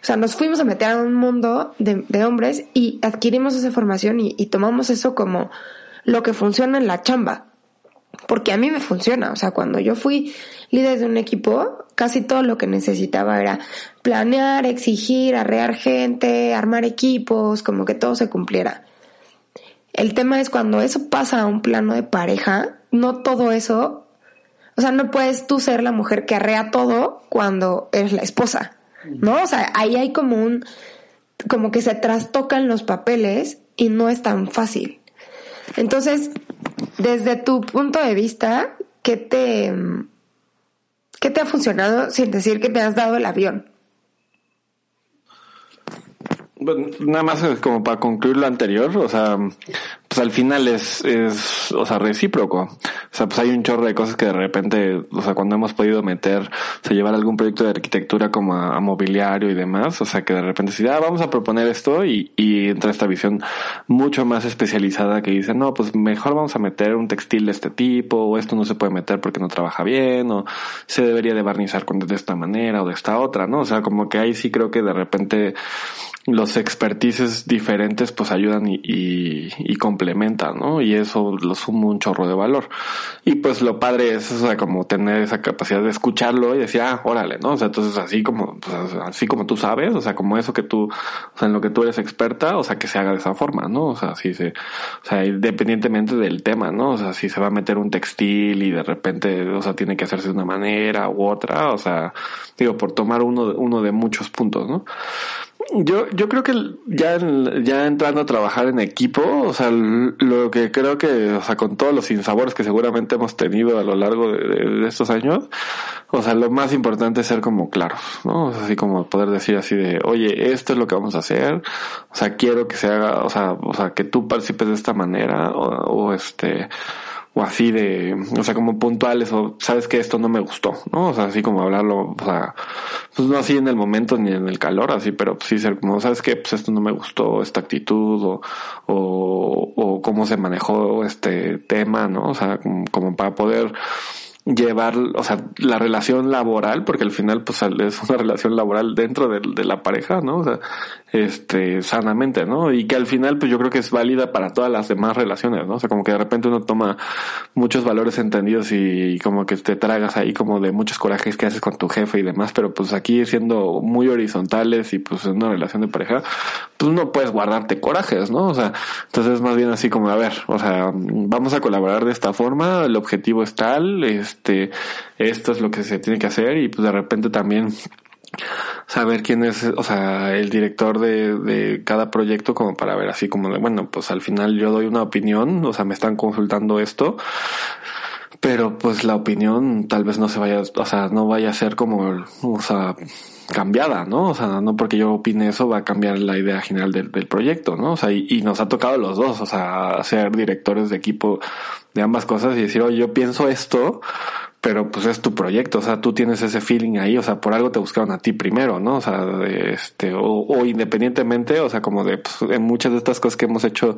O sea, nos fuimos a meter a un mundo de, hombres y adquirimos esa formación y, tomamos eso como lo que funciona en la chamba. Porque a mí me funciona. O sea, cuando yo fui líder de un equipo, casi todo lo que necesitaba era planear, exigir, arrear gente, armar equipos, como que todo se cumpliera. El tema es cuando eso pasa a un plano de pareja, no todo eso, o sea, no puedes tú ser la mujer que arrea todo cuando eres la esposa, ¿no? O sea, ahí hay como un, como que se trastocan los papeles y no es tan fácil. Entonces, desde tu punto de vista, ¿qué te, ¿Qué te ha funcionado sin decir que te has dado el avión? Bueno, nada más como para concluir lo anterior, o sea, pues al final es, es, o sea, recíproco. O sea, pues hay un chorro de cosas que de repente, o sea, cuando hemos podido meter, o sea, llevar algún proyecto de arquitectura como a, mobiliario y demás, o sea, que de repente sí, ah, vamos a proponer esto y, y entra esta visión mucho más especializada que dice, no, pues mejor vamos a meter un textil de este tipo, o esto no se puede meter porque no trabaja bien, o se debería de barnizar con de esta manera o de esta otra, ¿no? O sea, como que ahí sí creo que de repente los expertices diferentes pues ayudan y, y, y, complementan, ¿no? Y eso lo suma un chorro de valor. Y pues lo padre es, o sea, como tener esa capacidad de escucharlo y decir, ah, órale, ¿no? O sea, entonces así como, pues, así como tú sabes, o sea, como eso que tú, o sea, en lo que tú eres experta, o sea, que se haga de esa forma, ¿no? O sea, si se, o sea, independientemente del tema, ¿no? O sea, si se va a meter un textil y de repente, o sea, tiene que hacerse de una manera u otra, o sea, digo, por tomar uno, uno de muchos puntos, ¿no? Yo, yo creo que ya, ya entrando a trabajar en equipo, o sea, lo que creo que, o sea, con todos los sinsabores que seguramente hemos tenido a lo largo de, estos años, o sea, lo más importante es ser como claros, ¿no? O sea, así como poder decir así de, oye, esto es lo que vamos a hacer, o sea, quiero que se haga, o sea, o sea, que tú participes de esta manera, o, o este, o así de, o sea, como puntuales o sabes que esto no me gustó, ¿no? O sea, así como hablarlo, o sea, pues no así en el momento ni en el calor, así, pero sí ser como, sabes que pues esto no me gustó, esta actitud o, o, o cómo se manejó este tema, ¿no? O sea, como para poder llevar, o sea, la relación laboral, porque al final pues es una relación laboral dentro de, de, la pareja, ¿no? O sea, este, sanamente, ¿no? Y que al final pues yo creo que es válida para todas las demás relaciones, ¿no? O sea, como que de repente uno toma muchos valores entendidos y, como que te tragas ahí como de muchos corajes que haces con tu jefe y demás, pero pues aquí siendo muy horizontales y pues en una relación de pareja, pues no puedes guardarte corajes, ¿no? O sea, entonces más bien así como, a ver, o sea, vamos a colaborar de esta forma, el objetivo es tal, es este, esto es lo que se tiene que hacer y pues de repente también saber quién es, o sea, el director de, de cada proyecto como para ver así como de, bueno, pues al final yo doy una opinión, o sea, me están consultando esto, pero pues la opinión tal vez no se vaya, o sea, no vaya a ser como, o sea, cambiada, ¿no? O sea, no porque yo opine eso va a cambiar la idea general del, del proyecto, ¿no? O sea, y, y, nos ha tocado los dos, o sea, ser directores de equipo de ambas cosas y decir, oye, yo pienso esto, pero pues es tu proyecto, o sea, tú tienes ese feeling ahí, o sea, por algo te buscaron a ti primero, ¿no? O sea, este, o, o, independientemente, o sea, como de, pues, en muchas de estas cosas que hemos hecho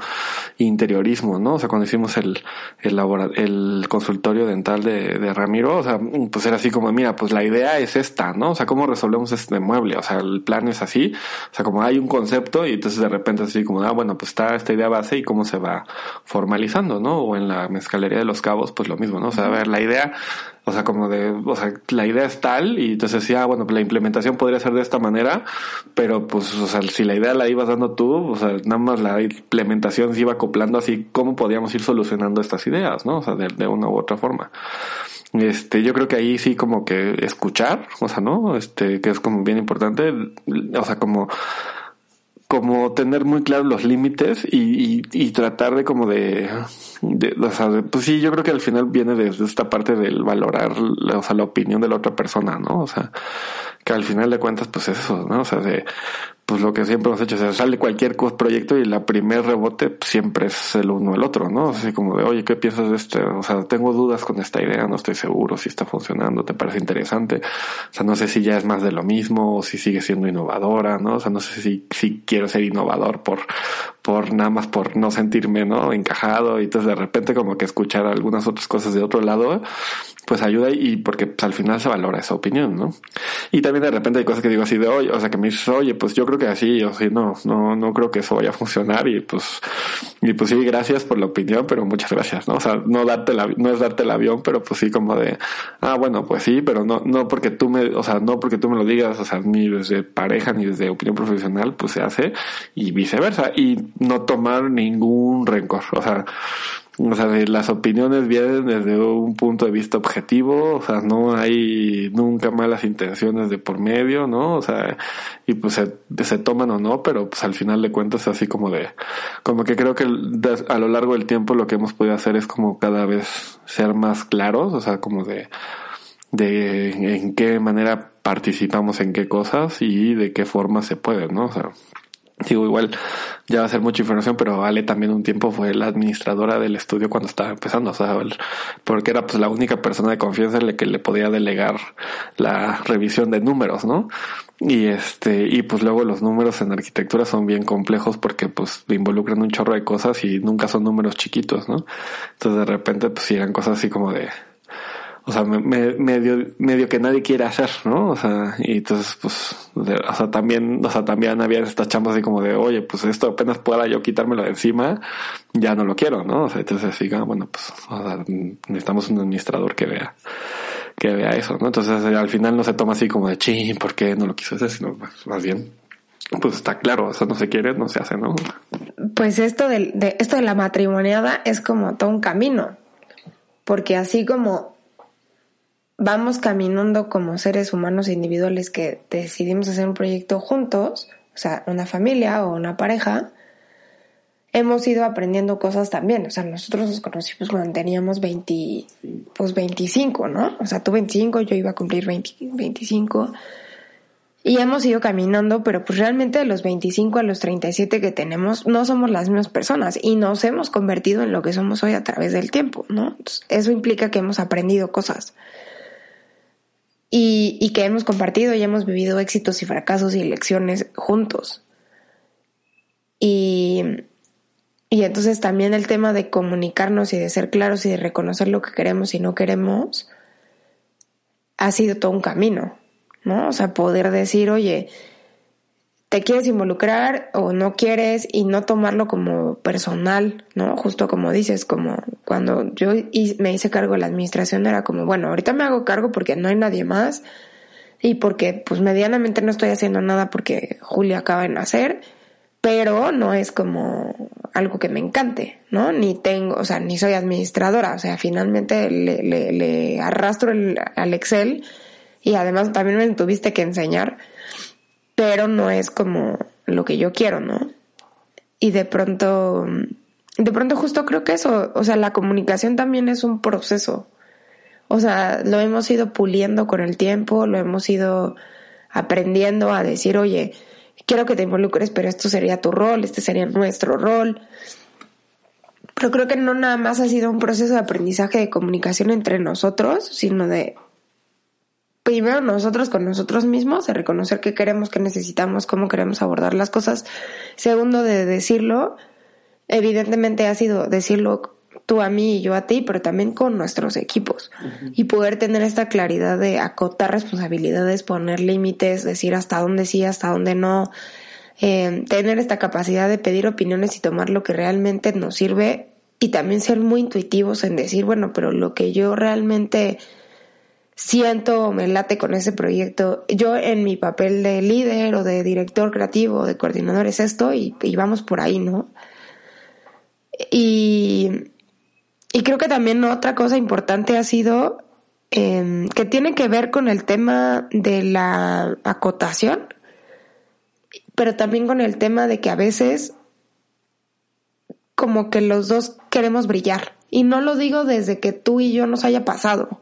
interiorismo, ¿no? O sea, cuando hicimos el, el, el consultorio dental de, de Ramiro, o sea, pues era así como, mira, pues la idea es esta, ¿no? O sea, ¿cómo resolvemos este mueble? O sea, el plan es así, o sea, como hay un concepto y entonces de repente así como, ah, bueno, pues está esta idea base y cómo se va formalizando, ¿no? O en la mezcalería de los cabos, pues lo mismo, ¿no? O sea, a ver, la idea o sea, como de, o sea, la idea es tal y entonces decía, ah, bueno, la implementación podría ser de esta manera, pero pues, o sea, si la idea la ibas dando tú, o sea, nada más la implementación se iba acoplando así, ¿cómo podíamos ir solucionando estas ideas, no? O sea, de, de una u otra forma. Este, yo creo que ahí sí como que escuchar, o sea, ¿no? Este, que es como bien importante, o sea, como como tener muy claros los límites y, y, y, tratar de como de, de, o sea, pues sí, yo creo que al final viene desde esta parte del valorar, o sea, la opinión de la otra persona, ¿no? O sea, que al final de cuentas, pues eso, ¿no? O sea, de, pues lo que siempre hemos hecho, o sea, sale cualquier proyecto y la primer rebote pues, siempre es el uno el otro, ¿no? Así como de, oye, ¿qué piensas de este? O sea, tengo dudas con esta idea, no estoy seguro si está funcionando, te parece interesante. O sea, no sé si ya es más de lo mismo o si sigue siendo innovadora, ¿no? O sea, no sé si, si quiero ser innovador por, por nada más por no sentirme, ¿no? Encajado y entonces de repente como que escuchar algunas otras cosas de otro lado pues ayuda y porque pues, al final se valora esa opinión, ¿no? Y también de repente hay cosas que digo así de, oye, o sea, que me dices, oye, pues yo creo que así, o sí, no, no, no creo que eso vaya a funcionar y pues, y pues sí, gracias por la opinión, pero muchas gracias, ¿no? O sea, no darte la, no es darte el avión, pero pues sí como de, ah, bueno, pues sí, pero no, no porque tú me, o sea, no porque tú me lo digas, o sea, ni desde pareja ni desde opinión profesional, pues se hace y viceversa y no tomar ningún rencor, o sea, o sea, las opiniones vienen desde un punto de vista objetivo, o sea, no hay nunca malas intenciones de por medio, ¿no? O sea, y pues se, se toman o no, pero pues al final de cuentas así como de, como que creo que a lo largo del tiempo lo que hemos podido hacer es como cada vez ser más claros, o sea, como de, de en qué manera participamos en qué cosas y de qué forma se puede, ¿no? O sea, digo, igual ya va a ser mucha información, pero Ale también un tiempo fue la administradora del estudio cuando estaba empezando, o sea, porque era pues la única persona de confianza en la que le podía delegar la revisión de números, ¿no? Y este, y pues luego los números en arquitectura son bien complejos porque pues involucran un chorro de cosas y nunca son números chiquitos, ¿no? Entonces de repente pues eran cosas así como de, o sea, me, medio, medio que nadie quiere hacer, ¿no? O sea, y entonces, pues, o sea, también, o sea, también había estas chambas así como de, oye, pues esto apenas pueda yo quitármelo de encima, ya no lo quiero, ¿no? O sea, entonces así, ah, bueno, pues, sea, necesitamos un administrador que vea, que vea eso, ¿no? Entonces, al final no se toma así como de, ching, ¿por qué no lo quiso hacer? Sino, pues, más bien, pues está claro, eso no se quiere, no se hace, ¿no? Pues esto de, de, esto de la matrimoniada es como todo un camino. Porque así como vamos caminando como seres humanos individuales que decidimos hacer un proyecto juntos, o sea, una familia o una pareja, hemos ido aprendiendo cosas también. O sea, nosotros nos conocimos cuando teníamos 20, pues 25, ¿no? O sea, tú 25, yo iba a cumplir 25. Y hemos ido caminando, pero pues realmente de los 25 a los 37 que tenemos no somos las mismas personas y nos hemos convertido en lo que somos hoy a través del tiempo, ¿no? eso implica que hemos aprendido cosas y, que hemos compartido y hemos vivido éxitos y fracasos y lecciones juntos. Y, y entonces también el tema de comunicarnos y de ser claros y de reconocer lo que queremos y no queremos ha sido todo un camino, ¿no? O sea, poder decir, oye, te quieres involucrar o no quieres y no tomarlo como personal, ¿no? Justo como dices, como cuando yo me hice cargo de la administración era como, bueno, ahorita me hago cargo porque no hay nadie más y porque pues medianamente no estoy haciendo nada porque Julia acaba de nacer, pero no es como algo que me encante, ¿no? Ni tengo, o sea, ni soy administradora, o sea, finalmente le, le, le arrastro el, al Excel y además también me tuviste que enseñar pero no es como lo que yo quiero, ¿no? Y de pronto, de pronto justo creo que eso, o sea, la comunicación también es un proceso. O sea, lo hemos ido puliendo con el tiempo, lo hemos ido aprendiendo a decir, oye, quiero que te involucres, pero esto sería tu rol, este sería nuestro rol. Pero creo que no nada más ha sido un proceso de aprendizaje de comunicación entre nosotros, sino de primero nosotros con nosotros mismos, de reconocer qué queremos, qué necesitamos, cómo queremos abordar las cosas. Segundo, de decirlo, evidentemente ha sido decirlo tú a mí y yo a ti, pero también con nuestros equipos. Y poder tener esta claridad de acotar responsabilidades, poner límites, decir hasta dónde sí, hasta dónde no. Eh, tener esta capacidad de pedir opiniones y tomar lo que realmente nos sirve y también ser muy intuitivos en decir, bueno, pero lo que yo realmente siento, me late con ese proyecto. Yo en mi papel de líder o de director creativo o de coordinador es esto y, vamos por ahí, ¿no? Y, y, creo que también otra cosa importante ha sido em, que tiene que ver con el tema de la acotación, pero también con el tema de que a veces como que los dos queremos brillar. Y no lo digo desde que tú y yo nos haya pasado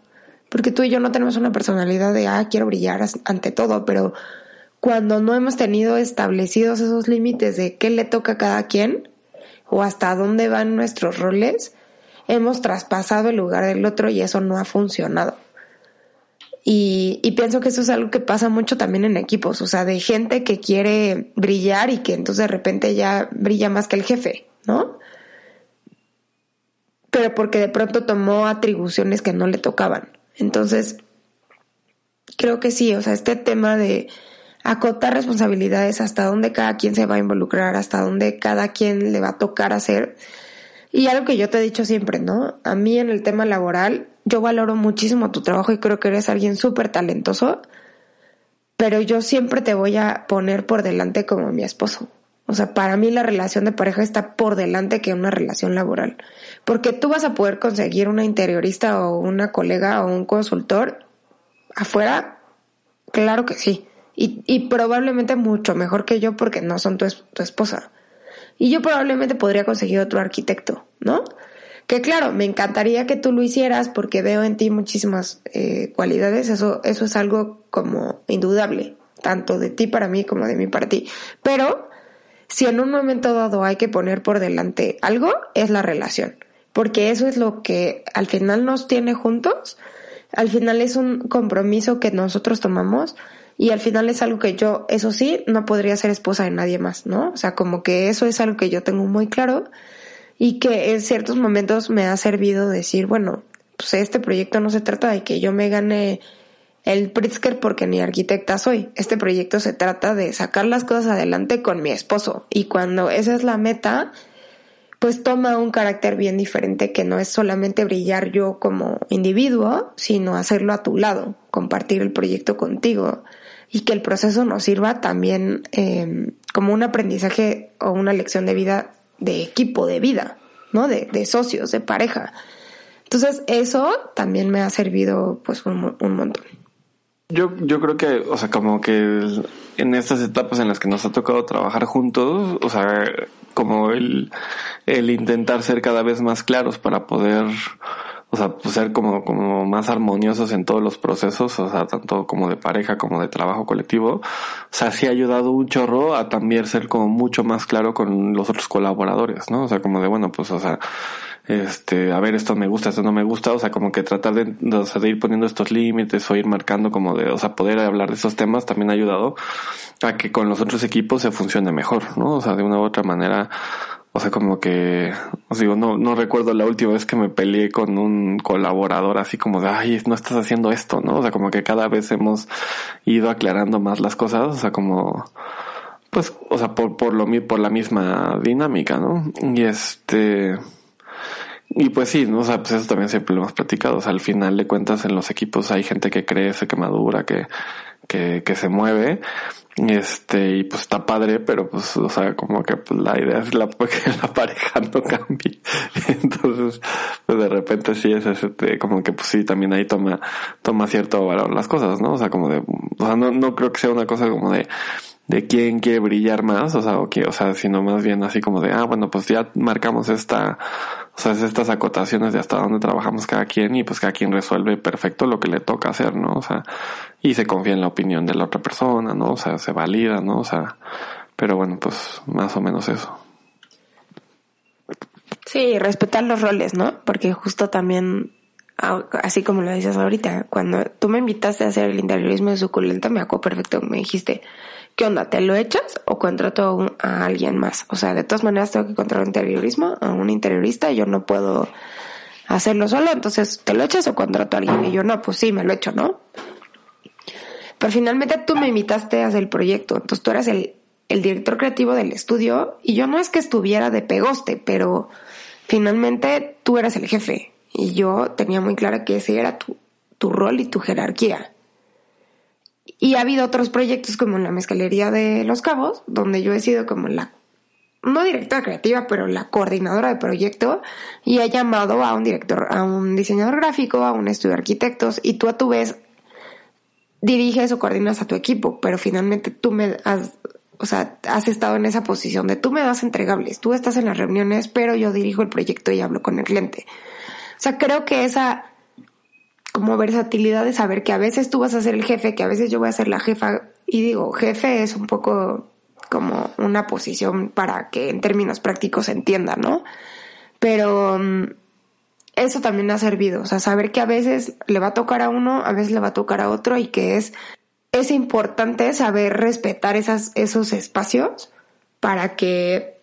porque tú y yo no tenemos una personalidad de, ah, quiero brillar ante todo, pero cuando no hemos tenido establecidos esos límites de qué le toca a cada quien o hasta dónde van nuestros roles, hemos traspasado el lugar del otro y eso no ha funcionado. Y, y, pienso que eso es algo que pasa mucho también en equipos, o sea, de gente que quiere brillar y que entonces de repente ya brilla más que el jefe, ¿no? Pero porque de pronto tomó atribuciones que no le tocaban. Entonces, creo que sí, o sea, este tema de acotar responsabilidades, hasta dónde cada quien se va a involucrar, hasta dónde cada quien le va a tocar hacer. Y algo que yo te he dicho siempre, ¿no? A mí en el tema laboral, yo valoro muchísimo tu trabajo y creo que eres alguien súper talentoso, pero yo siempre te voy a poner por delante como mi esposo. O sea, para mí la relación de pareja está por delante que una relación laboral. Porque tú vas a poder conseguir una interiorista o una colega o un consultor afuera, claro que sí. Y, probablemente mucho mejor que yo porque no son tu, tu esposa. Y yo probablemente podría conseguir otro arquitecto, ¿no? Que claro, me encantaría que tú lo hicieras porque veo en ti muchísimas eh, cualidades, eso, eso es algo como indudable, tanto de ti para mí como de mí para ti. Pero si en un momento dado hay que poner por delante algo, es la relación, porque eso es lo que al final nos tiene juntos, al final es un compromiso que nosotros tomamos y al final es algo que yo, eso sí, no podría ser esposa de nadie más, ¿no? O sea, como que eso es algo que yo tengo muy claro y que en ciertos momentos me ha servido decir, bueno, pues este proyecto no se trata de que yo me gane el Pritzker porque ni arquitecta soy. Este proyecto se trata de sacar las cosas adelante con mi esposo y cuando esa es la meta, pues toma un carácter bien diferente que no es solamente brillar yo como individuo, sino hacerlo a tu lado, compartir el proyecto contigo y que el proceso nos sirva también eh, como un aprendizaje o una lección de vida de equipo, de vida, ¿no? De, de socios, de pareja. Entonces eso también me ha servido pues un, un montón. Yo, yo creo que, o sea, como que en estas etapas en las que nos ha tocado trabajar juntos, o sea, como el, el intentar ser cada vez más claros para poder o sea, pues ser como, como más armoniosos en todos los procesos, o sea, tanto como de pareja como de trabajo colectivo. O sea, sí ha ayudado un chorro a también ser como mucho más claro con los otros colaboradores, ¿no? O sea, como de, bueno, pues, o sea, este, a ver, esto me gusta, esto no me gusta, o sea, como que tratar de, o sea, de ir poniendo estos límites o ir marcando como de, o sea, poder hablar de estos temas también ha ayudado a que con los otros equipos se funcione mejor, ¿no? O sea, de una u otra manera, o sea, como que, os digo, no, no recuerdo la última vez que me peleé con un colaborador así como de, ay, no estás haciendo esto, ¿no? O sea, como que cada vez hemos ido aclarando más las cosas, o sea, como, pues, o sea, por, por lo, por la misma dinámica, ¿no? Y este, y pues sí, ¿no? o sea, pues eso también siempre lo hemos platicado. O sea, al final de cuentas en los equipos hay gente que crece, que madura, que, que, que se mueve. Este, y pues está padre, pero pues, o sea, como que pues, la idea es la, que la pareja no cambie. Entonces, pues de repente sí es este, como que pues sí, también ahí toma, toma cierto valor las cosas, ¿no? O sea, como de, o sea, no, no creo que sea una cosa como de, de quién quiere brillar más, o sea, o que, o sea, sino más bien así como de, ah, bueno, pues ya marcamos esta, o sea, estas acotaciones de hasta dónde trabajamos cada quien y pues cada quien resuelve perfecto lo que le toca hacer, ¿no? O sea, y se confía en la opinión de la otra persona, ¿no? O sea, se valida, ¿no? O sea, pero bueno, pues más o menos eso. Sí, respetar los roles, ¿no? Porque justo también, así como lo dices ahorita, cuando tú me invitaste a hacer el interiorismo de suculenta, me acuerdo perfecto, me dijiste, ¿qué onda? ¿Te lo echas o contrato a alguien más? O sea, de todas maneras tengo que contratar un interiorismo, a un interiorista, yo no puedo hacerlo solo, entonces ¿te lo echas o contrato a alguien? Y yo no, pues sí, me lo echo, ¿no? Pero finalmente tú me invitaste a hacer el proyecto, entonces tú eras el, el director creativo del estudio y yo no es que estuviera de pegoste, pero finalmente tú eras el jefe y yo tenía muy clara que ese era tu, tu rol y tu jerarquía. Y ha habido otros proyectos como en la mezcalería de Los Cabos, donde yo he sido como la, no directora creativa, pero la coordinadora de proyecto y he llamado a un director, a un diseñador gráfico, a un estudio de arquitectos y tú a tu vez diriges o coordinas a tu equipo, pero finalmente tú me has, o sea, has estado en esa posición de tú me das entregables, tú estás en las reuniones, pero yo dirijo el proyecto y hablo con el cliente. O sea, creo que esa como versatilidad de saber que a veces tú vas a ser el jefe, que a veces yo voy a ser la jefa. Y digo, jefe es un poco como una posición para que en términos prácticos se entienda, ¿no? Pero mm, eso también ha servido, o sea, saber que a veces le va a tocar a uno, a veces le va a tocar a otro y que es, es importante saber respetar esas, esos espacios para que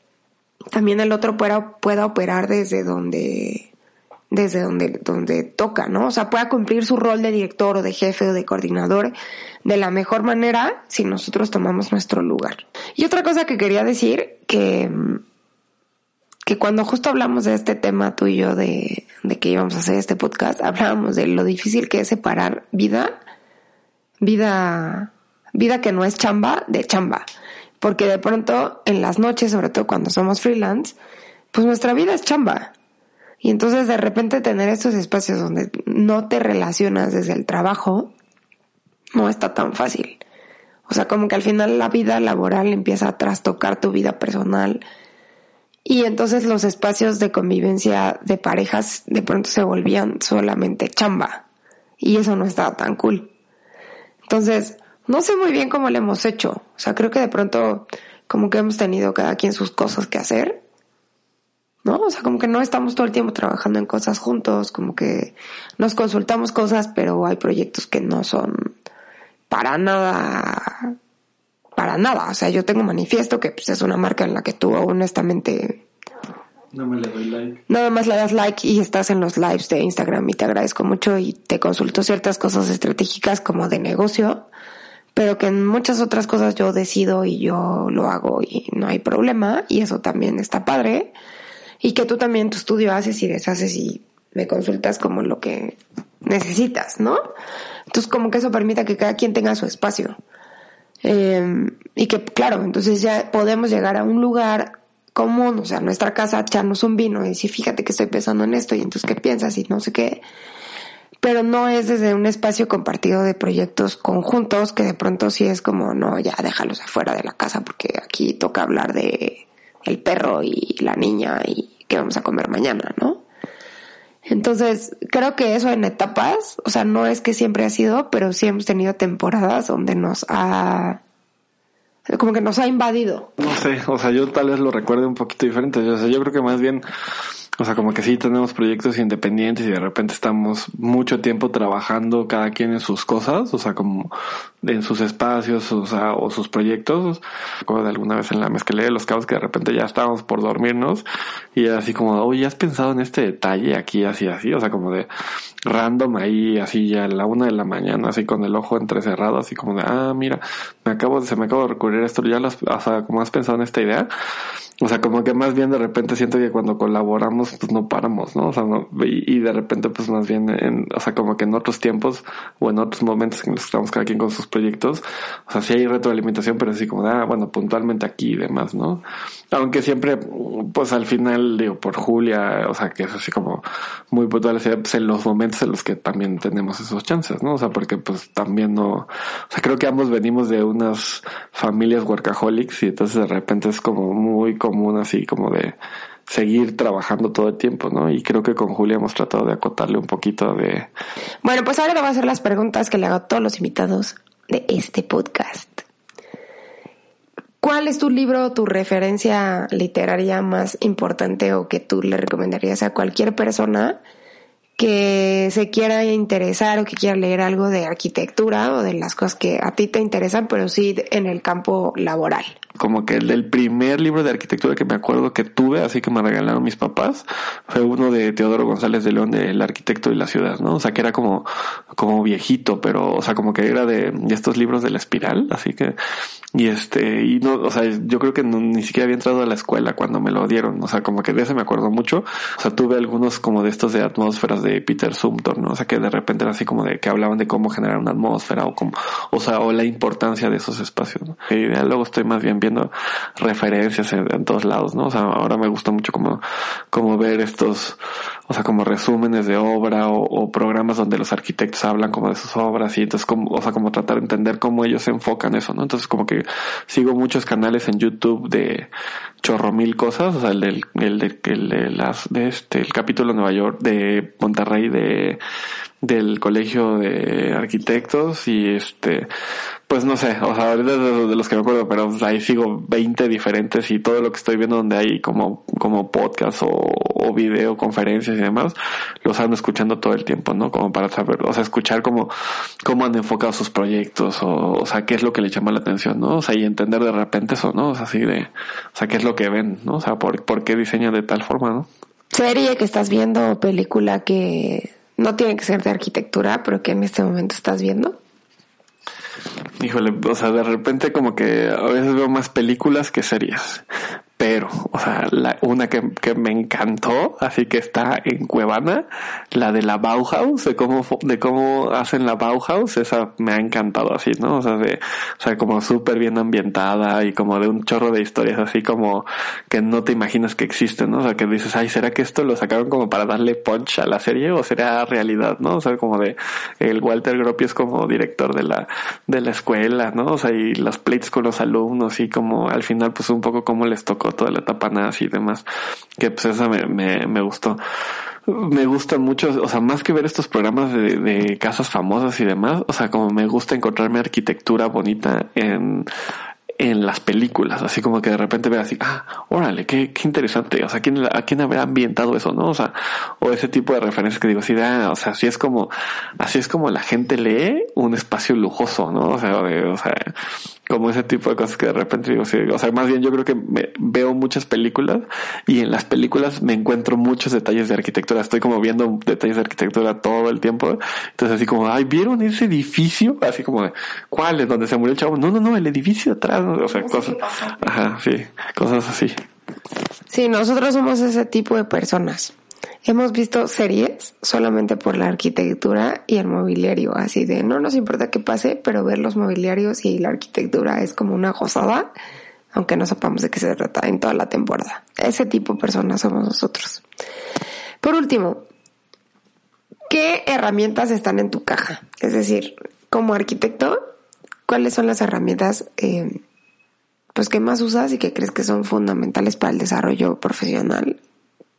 también el otro pueda, pueda operar desde donde desde donde, donde toca, ¿no? O sea, pueda cumplir su rol de director o de jefe o de coordinador de la mejor manera si nosotros tomamos nuestro lugar. Y otra cosa que quería decir, que, que cuando justo hablamos de este tema tú y yo de, de que íbamos a hacer este podcast, hablábamos de lo difícil que es separar vida, vida, vida que no es chamba de chamba. Porque de pronto en las noches, sobre todo cuando somos freelance, pues nuestra vida es chamba y entonces de repente tener estos espacios donde no te relacionas desde el trabajo no está tan fácil. O sea, como que al final la vida laboral empieza a trastocar tu vida personal Y entonces los espacios de convivencia de parejas de pronto se volvían solamente chamba. Y eso no estaba tan cool. Entonces, no sé muy bien cómo lo hemos hecho. O sea, creo que de pronto como que hemos tenido cada quien sus cosas que hacer. ¿No? O sea, como que no estamos todo el tiempo trabajando en cosas juntos, como que nos consultamos cosas, pero hay proyectos que no son para nada, para nada. O sea, yo tengo manifiesto que pues, es una marca en la que tú honestamente no me le doy like. Nada más le das like y estás en los lives de Instagram y te agradezco mucho y te consulto ciertas cosas estratégicas como de negocio, pero que en muchas otras cosas yo decido y yo lo hago y no hay problema y eso también está padre. Y que tú también tu estudio haces y deshaces y me consultas como lo que necesitas, ¿no? Entonces como que eso permite que cada quien tenga su espacio. Eh, y que claro, entonces ya podemos llegar a un lugar común, o sea, nuestra casa, echarnos un vino y decir, fíjate que estoy pensando en esto y entonces qué piensas y no sé qué. Pero no es desde un espacio compartido de proyectos conjuntos que de pronto sí es como, no, ya déjalos afuera de la casa porque aquí toca hablar de el perro y la niña y qué vamos a comer mañana, ¿no? Entonces, creo que eso en etapas, o sea, no es que siempre ha sido, pero sí hemos tenido temporadas donde nos ha como que nos ha invadido. No sé, o sea, yo tal vez lo recuerde un poquito diferente. O sea, yo creo que más bien o sea, como que sí tenemos proyectos independientes y de repente estamos mucho tiempo trabajando cada quien en sus cosas, o sea, como en sus espacios, o sea, o sus proyectos. Recuerdo de alguna vez en la mezcla de los cabos que de repente ya estábamos por dormirnos y así como, oye, ¿has pensado en este detalle aquí, así, así? O sea, como de random ahí, así ya a la una de la mañana, así con el ojo entrecerrado, así como de, ah, mira, me acabo, se me acabo de recurrir esto, ya las, o sea, como has pensado en esta idea. O sea, como que más bien de repente siento que cuando colaboramos, pues no paramos, ¿no? O sea, no, y, de repente, pues más bien, en, o sea, como que en otros tiempos o en otros momentos en los que estamos cada quien con sus proyectos, o sea, sí hay retroalimentación, pero así como de, ah, bueno, puntualmente aquí y demás, ¿no? Aunque siempre, pues al final, digo, por Julia, o sea, que es así como muy puntual, pues en los momentos en los que también tenemos esos chances, ¿no? O sea, porque pues también no, o sea, creo que ambos venimos de unas familias workaholics y entonces de repente es como muy común así como de seguir trabajando todo el tiempo, ¿no? Y creo que con Julia hemos tratado de acotarle un poquito de... Bueno, pues ahora te voy a hacer las preguntas que le hago a todos los invitados de este podcast. ¿Cuál es tu libro, tu referencia literaria más importante o que tú le recomendarías a cualquier persona que se quiera interesar o que quiera leer algo de arquitectura o de las cosas que a ti te interesan, pero sí en el campo laboral? como que el, primer libro de arquitectura que me acuerdo que tuve, así que me regalaron mis papás, fue uno de Teodoro González de León, de El arquitecto y la ciudad, ¿no? O sea, que era como, como viejito, pero, o sea, como que era de, estos libros de la espiral, así que, y este, y no, o sea, yo creo que ni siquiera había entrado a la escuela cuando me lo dieron, o sea, como que de ese me acuerdo mucho, o sea, tuve algunos como de estos de atmósferas de Peter Sumter, ¿no? O sea, que de repente era así como de que hablaban de cómo generar una atmósfera o como, o sea, o la importancia de esos espacios, ¿no? Y luego estoy más bien viendo referencias en, todos lados, ¿no? O sea, ahora me gusta mucho como, como ver estos, o sea, como resúmenes de obra o, programas donde los arquitectos hablan como de sus obras y entonces como, o sea, como tratar de entender cómo ellos se enfocan eso, ¿no? Entonces como que sigo muchos canales en YouTube de chorro mil cosas, o sea, el del, el de, el de las, de este, el capítulo de Nueva York, de Monterrey, de, del colegio de arquitectos y este, pues no sé, o sea, ahorita de, los que me acuerdo, pero ahí sigo 20 diferentes y todo lo que estoy viendo donde hay como, como podcast o, o video, conferencias y demás, los ando escuchando todo el tiempo, ¿no? Como para saber, o sea, escuchar cómo, cómo han enfocado sus proyectos o, o sea, qué es lo que le llama la atención, ¿no? O sea, y entender de repente eso, ¿no? O sea, así de, o sea, qué es lo que ven, ¿no? O sea, por, por qué diseñan de tal forma, ¿no? Serie que estás viendo película que no tiene que ser de arquitectura, pero que en este momento estás viendo. Híjole, o sea, de repente como que a veces veo más películas que series. Pero, o sea, la, una que, que, me encantó, así que está en Cuevana, la de la Bauhaus, de cómo, de cómo hacen la Bauhaus, esa me ha encantado así, ¿no? O sea, de, o sea, como súper bien ambientada y como de un chorro de historias así como que no te imaginas que existen, ¿no? O sea, que dices, ay, ¿será que esto lo sacaron como para darle punch a la serie o será realidad, ¿no? O sea, como de, el Walter Gropius es como director de la, de la escuela, ¿no? O sea, y las plates con los alumnos y como al final pues un poco como les tocó Toda la etapa nazi y demás, que pues esa me, me, gustó me gusta mucho, o sea, más que ver estos programas de, casas famosas y demás, o sea, como me gusta encontrarme arquitectura bonita en en las películas, así como que de repente ve así, ah, órale, qué, qué interesante, o sea, ¿quién, ¿a quién habrá ambientado eso, no? O sea, o ese tipo de referencias que digo así, ah, o sea, así es como, así es como la gente lee un espacio lujoso, ¿no? O sea, o sea, como ese tipo de cosas que de repente digo, sí, o sea, más bien yo creo que me, veo muchas películas y en las películas me encuentro muchos detalles de arquitectura, estoy como viendo detalles de arquitectura todo el tiempo, entonces así como, ay, ¿vieron ese edificio? Así como, ¿cuál es donde se murió el chavo? No, no, no, el edificio atrás, o sea, cosas, ajá, sí, cosas así. Sí, nosotros somos ese tipo de personas. Hemos visto series solamente por la arquitectura y el mobiliario, así de no nos importa qué pase, pero ver los mobiliarios y la arquitectura es como una gozada, aunque no sepamos de qué se trata en toda la temporada. Ese tipo de personas somos nosotros. Por último, ¿qué herramientas están en tu caja? Es decir, como arquitecto, ¿cuáles son las herramientas eh, pues que más usas y que crees que son fundamentales para el desarrollo profesional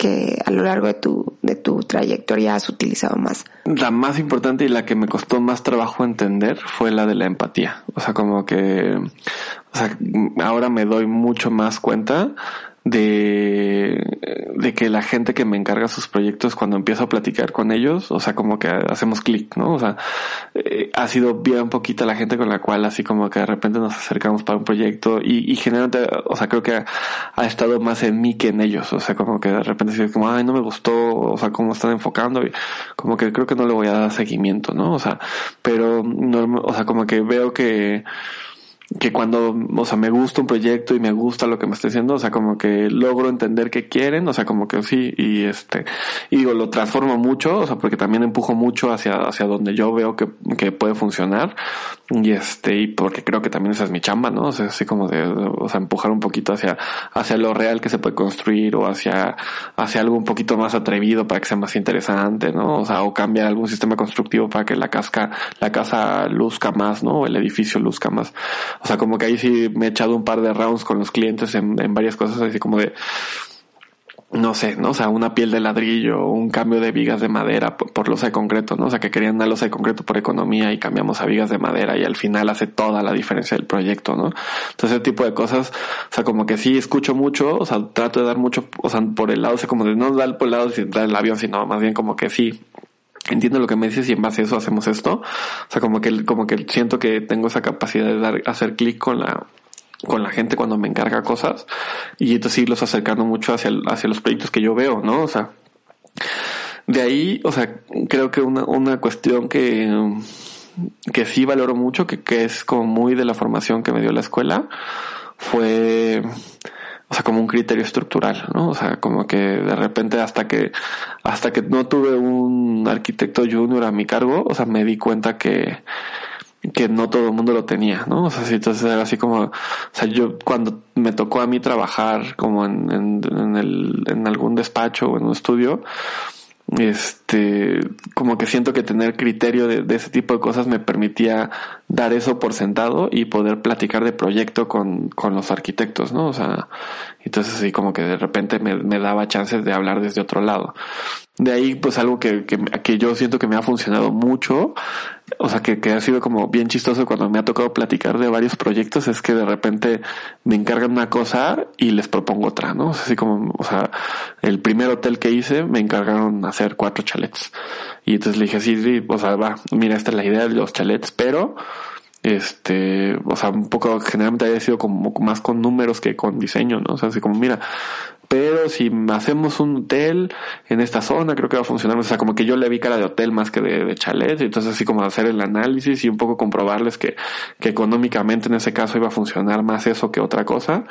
que a lo largo de tu, de tu trayectoria has utilizado más? La más importante y la que me costó más trabajo entender fue la de la empatía. O sea, como que, o sea, ahora me doy mucho más cuenta de, de que la gente que me encarga sus proyectos cuando empiezo a platicar con ellos, o sea, como que hacemos clic, ¿no? O sea, eh, ha sido bien poquita la gente con la cual así como que de repente nos acercamos para un proyecto y, y generalmente, o sea, creo que ha, estado más en mí que en ellos, o sea, como que de repente es como, ay, no me gustó, o sea, cómo están enfocando y como que creo que no le voy a dar seguimiento, ¿no? O sea, pero, no, o sea, como que veo que, que cuando, o sea, me gusta un proyecto y me gusta lo que me está diciendo, o sea, como que logro entender qué quieren, o sea, como que sí, y este, y digo, lo transformo mucho, o sea, porque también empujo mucho hacia, hacia donde yo veo que, que puede funcionar, y este, y porque creo que también esa es mi chamba, ¿no? O sea, así como de, o sea, empujar un poquito hacia, hacia lo real que se puede construir, o hacia, hacia algo un poquito más atrevido para que sea más interesante, ¿no? O sea, o cambiar algún sistema constructivo para que la casca, la casa luzca más, ¿no? O el edificio luzca más. O sea, como que ahí sí me he echado un par de rounds con los clientes en, en varias cosas, así como de, no sé, ¿no? O sea, una piel de ladrillo, un cambio de vigas de madera por, losa de concreto, ¿no? O sea, que querían una losa de concreto por economía y cambiamos a vigas de madera y al final hace toda la diferencia del proyecto, ¿no? Entonces, ese tipo de cosas, o sea, como que sí escucho mucho, o sea, trato de dar mucho, o sea, por el lado, o sea, como de no dar por el lado de dar el avión, sino más bien como que sí, entiendo lo que me dices y en base a eso hacemos esto. O sea, como que, como que siento que tengo esa capacidad de dar, hacer clic con la, con la gente cuando me encarga cosas y entonces irlos acercando mucho hacia, hacia los proyectos que yo veo, ¿no? O sea, de ahí, o sea, creo que una, una cuestión que, que sí valoro mucho, que, que es como muy de la formación que me dio la escuela, fue, o sea, como un criterio estructural, ¿no? O sea, como que de repente hasta que, hasta que no tuve un arquitecto junior a mi cargo, o sea, me di cuenta que, que no todo el mundo lo tenía, ¿no? O sea, sí, entonces era así como, o sea, yo cuando me tocó a mí trabajar como en, en, en, el, en algún despacho o en un estudio, este, como que siento que tener criterio de, ese tipo de cosas me permitía dar eso por sentado y poder platicar de proyecto con, con los arquitectos, ¿no? O sea, entonces así como que de repente me, me daba chances de hablar desde otro lado. De ahí, pues algo que, que, que yo siento que me ha funcionado mucho o sea, que, que ha sido como bien chistoso cuando me ha tocado platicar de varios proyectos, es que de repente me encargan una cosa y les propongo otra, ¿no? O sea, así como, o sea, el primer hotel que hice me encargaron hacer cuatro chalets. Y entonces le dije, sí, sí, o sea, va, mira, esta es la idea de los chalets, pero, este, o sea, un poco, generalmente haya sido como más con números que con diseño, ¿no? O sea, así como, mira, pero si hacemos un hotel en esta zona, creo que va a funcionar. O sea, como que yo le vi cara de hotel más que de, de chalet, entonces así como hacer el análisis y un poco comprobarles que, que económicamente en ese caso iba a funcionar más eso que otra cosa.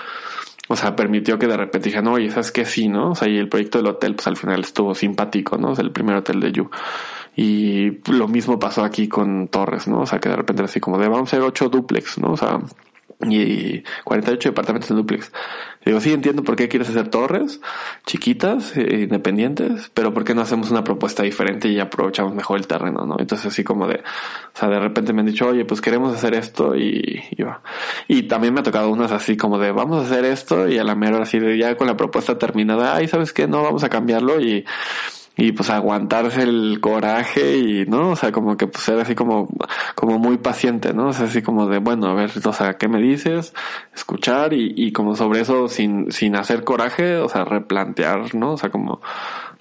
O sea, permitió que de repente dije, no, oye, ¿sabes qué? Sí, ¿no? O sea, y el proyecto del hotel, pues al final estuvo simpático, ¿no? O sea, el primer hotel de You. Y lo mismo pasó aquí con Torres, ¿no? O sea, que de repente así como de, vamos a hacer ocho duplex, ¿no? O sea, y 48 departamentos en duplex. Digo, sí entiendo por qué quieres hacer torres chiquitas, eh, independientes, pero por qué no hacemos una propuesta diferente y aprovechamos mejor el terreno, ¿no? Entonces así como de, o sea, de repente me han dicho, oye, pues queremos hacer esto y, y va. Y también me ha tocado unas así como de, vamos a hacer esto y a la mera así de ya con la propuesta terminada, ay, ¿sabes qué? No, vamos a cambiarlo y y pues aguantarse el coraje y, ¿no? O sea, como que pues ser así como, como muy paciente, ¿no? O sea, así como de, bueno, a ver, o sea, ¿qué me dices? Escuchar y, y como sobre eso sin, sin hacer coraje, o sea, replantear, ¿no? O sea, como,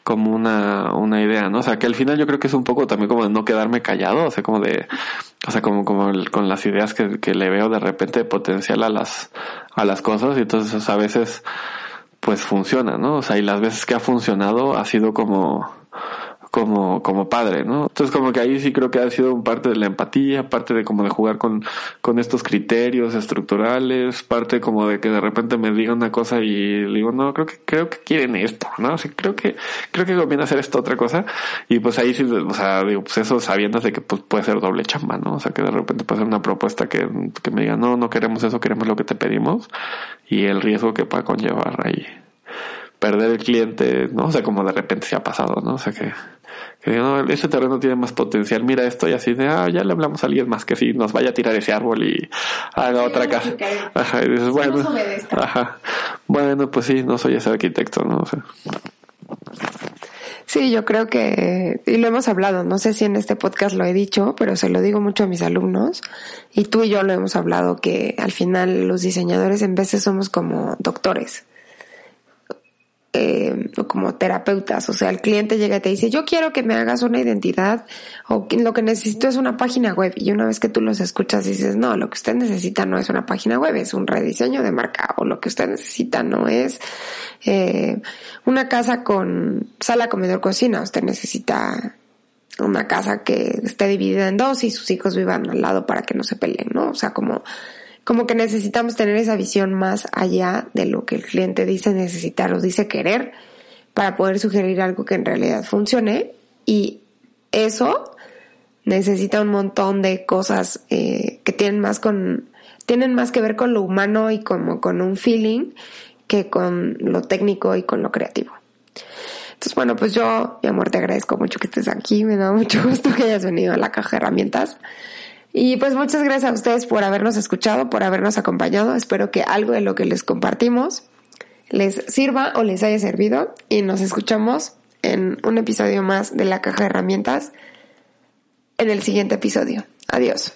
como una, una idea, ¿no? O sea, que al final yo creo que es un poco también como de no quedarme callado, o sea, como de, o sea, como, como con las ideas que, que le veo de repente potencial a las, a las cosas y entonces a veces, pues funciona, ¿no? O sea, y las veces que ha funcionado ha sido como, como, como padre, ¿no? Entonces como que ahí sí creo que ha sido parte de la empatía, parte de como de jugar con, con estos criterios estructurales, parte como de que de repente me diga una cosa y digo, no, creo que, creo que quieren esto, ¿no? O sea, creo que, creo que conviene hacer esto otra cosa. Y pues ahí sí, o sea, digo, pues eso sabiendo de que pues, puede ser doble chamba, ¿no? O sea, que de repente puede ser una propuesta que, que me diga, no, no queremos eso, queremos lo que te pedimos y el riesgo que pueda conllevar ahí perder el cliente, ¿no? O sea, como de repente se ha pasado, ¿no? O sea que, que no, ese terreno tiene más potencial, mira esto y así de, ah, ya le hablamos a alguien más que si nos vaya a tirar ese árbol y haga otra casa. Ajá, y dices, bueno, ajá, bueno, pues sí, no soy ese arquitecto, ¿no? O sea. Sí, yo creo que, y lo hemos hablado, no sé si en este podcast lo he dicho, pero se lo digo mucho a mis alumnos, y tú y yo lo hemos hablado, que al final los diseñadores en veces somos como doctores eh, como terapeutas. O sea, el cliente llega y te dice, yo quiero que me hagas una identidad o lo que necesito es una página web. Y una vez que tú los escuchas dices, no, lo que usted necesita no es una página web, es un rediseño de marca. O lo que usted necesita no es eh, una casa con sala, comedor, cocina. Usted necesita una casa que esté dividida en dos y sus hijos vivan al lado para que no se peleen, ¿no? O sea, como como que necesitamos tener esa visión más allá de lo que el cliente dice necesitar o dice querer para poder sugerir algo que en realidad funcione y eso necesita un montón de cosas eh, que tienen más con tienen más que ver con lo humano y como con un feeling que con lo técnico y con lo creativo. Entonces, bueno, pues yo, mi amor, te agradezco mucho que estés aquí. Me da mucho gusto que hayas venido a la caja de herramientas. Y pues muchas gracias a ustedes por habernos escuchado, por habernos acompañado. Espero que algo de lo que les compartimos les sirva o les haya servido y nos escuchamos en un episodio más de la caja de herramientas en el siguiente episodio. Adiós.